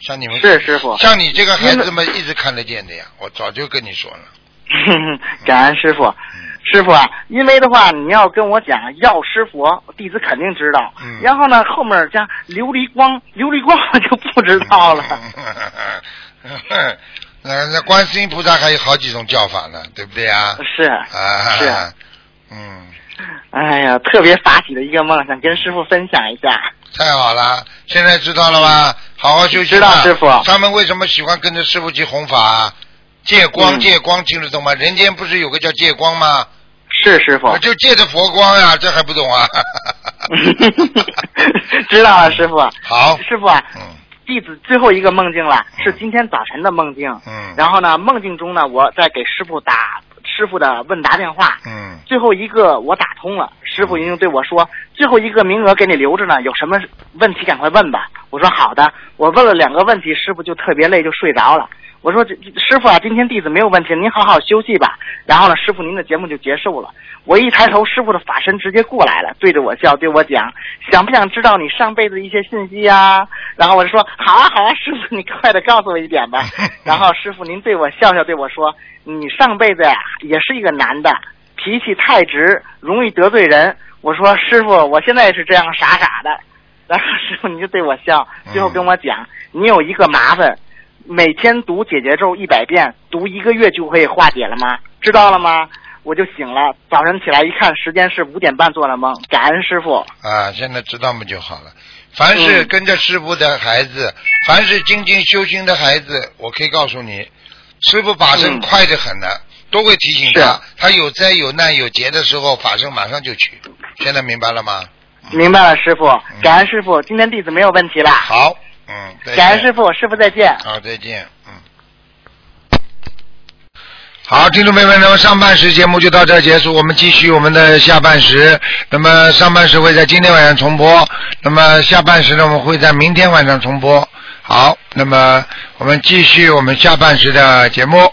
Speaker 1: 像你们
Speaker 8: 是师傅
Speaker 1: 像你这个孩子们一直看得见的呀，我早就跟你说了。
Speaker 8: 感恩师傅，
Speaker 1: 嗯
Speaker 8: 师傅啊，因为的话，你要跟我讲药师佛，弟子肯定知道。
Speaker 1: 嗯
Speaker 8: 然后呢，后面加琉璃光，琉璃光我就不知道了。
Speaker 1: 那那观世音菩萨还有好几种叫法呢，对不对啊？
Speaker 8: 是
Speaker 1: 啊，
Speaker 8: 是啊，
Speaker 1: 嗯，
Speaker 8: 哎呀，特别法喜的一个梦，想跟师傅分享一下。
Speaker 1: 太好了，现在知道了吧？好好休息
Speaker 8: 知道师傅
Speaker 1: 他们为什么喜欢跟着师傅去弘法啊？借光，
Speaker 8: 嗯
Speaker 1: 借光，听得懂吗？人间不是有个叫借光吗？
Speaker 8: 是师傅，
Speaker 1: 就借着佛光呀、这还不懂啊？
Speaker 8: 知道了，师傅。
Speaker 1: 好，
Speaker 8: 师傅啊，弟子最后一个梦境了，是今天早晨的梦境。
Speaker 1: 嗯
Speaker 8: 然后呢，梦境中呢，我在给师傅打师傅的问答电话。
Speaker 1: 嗯
Speaker 8: 最后一个我打通了，师傅已经对我说，最后一个名额给你留着呢，有什么问题赶快问吧。我说好的，我问了两个问题，师傅就特别累，就睡着了。我说这这师傅啊，今天弟子没有问题，您好好休息吧。然后呢，师傅您的节目就结束了。我一抬头，师傅的法身直接过来了，对着我笑，对我讲，想不想知道你上辈子的一些信息呀、然后我就说好啊好啊，师傅你快点告诉我一点吧。然后师傅您对我笑笑，对我说，你上辈子呀、也是一个男的，脾气太直，容易得罪人。我说师傅，我现在也是这样傻傻的。然后师傅你就对我笑，最后跟我讲，你有一个麻烦，每天读解结咒一百遍，读一个月就可以化解了吗？知道了吗？我就醒了，早晨起来一看，时间是五点半做的梦，感恩师傅。
Speaker 1: 啊，现在知道嘛就好了。凡是
Speaker 8: 嗯
Speaker 1: 跟着师傅的孩子，凡是精进修行的孩子，我可以告诉你，师傅法身
Speaker 8: 嗯
Speaker 1: 快得很的，都会提醒
Speaker 8: 是
Speaker 1: 他，他有灾有难有劫的时候，法身马上就去。现在明白了吗？
Speaker 8: 明白了，师傅，感恩师傅，今天弟子没有问题了。
Speaker 1: 好，嗯，
Speaker 8: 感恩师傅，师傅再见。
Speaker 1: 好，再见，嗯。好，听众朋友们，那么上半时节目就到这儿结束，我们继续我们的下半时。那么上半时会在今天晚上重播，那么下半时呢，我们会在明天晚上重播。好，那么我们继续我们下半时的节目。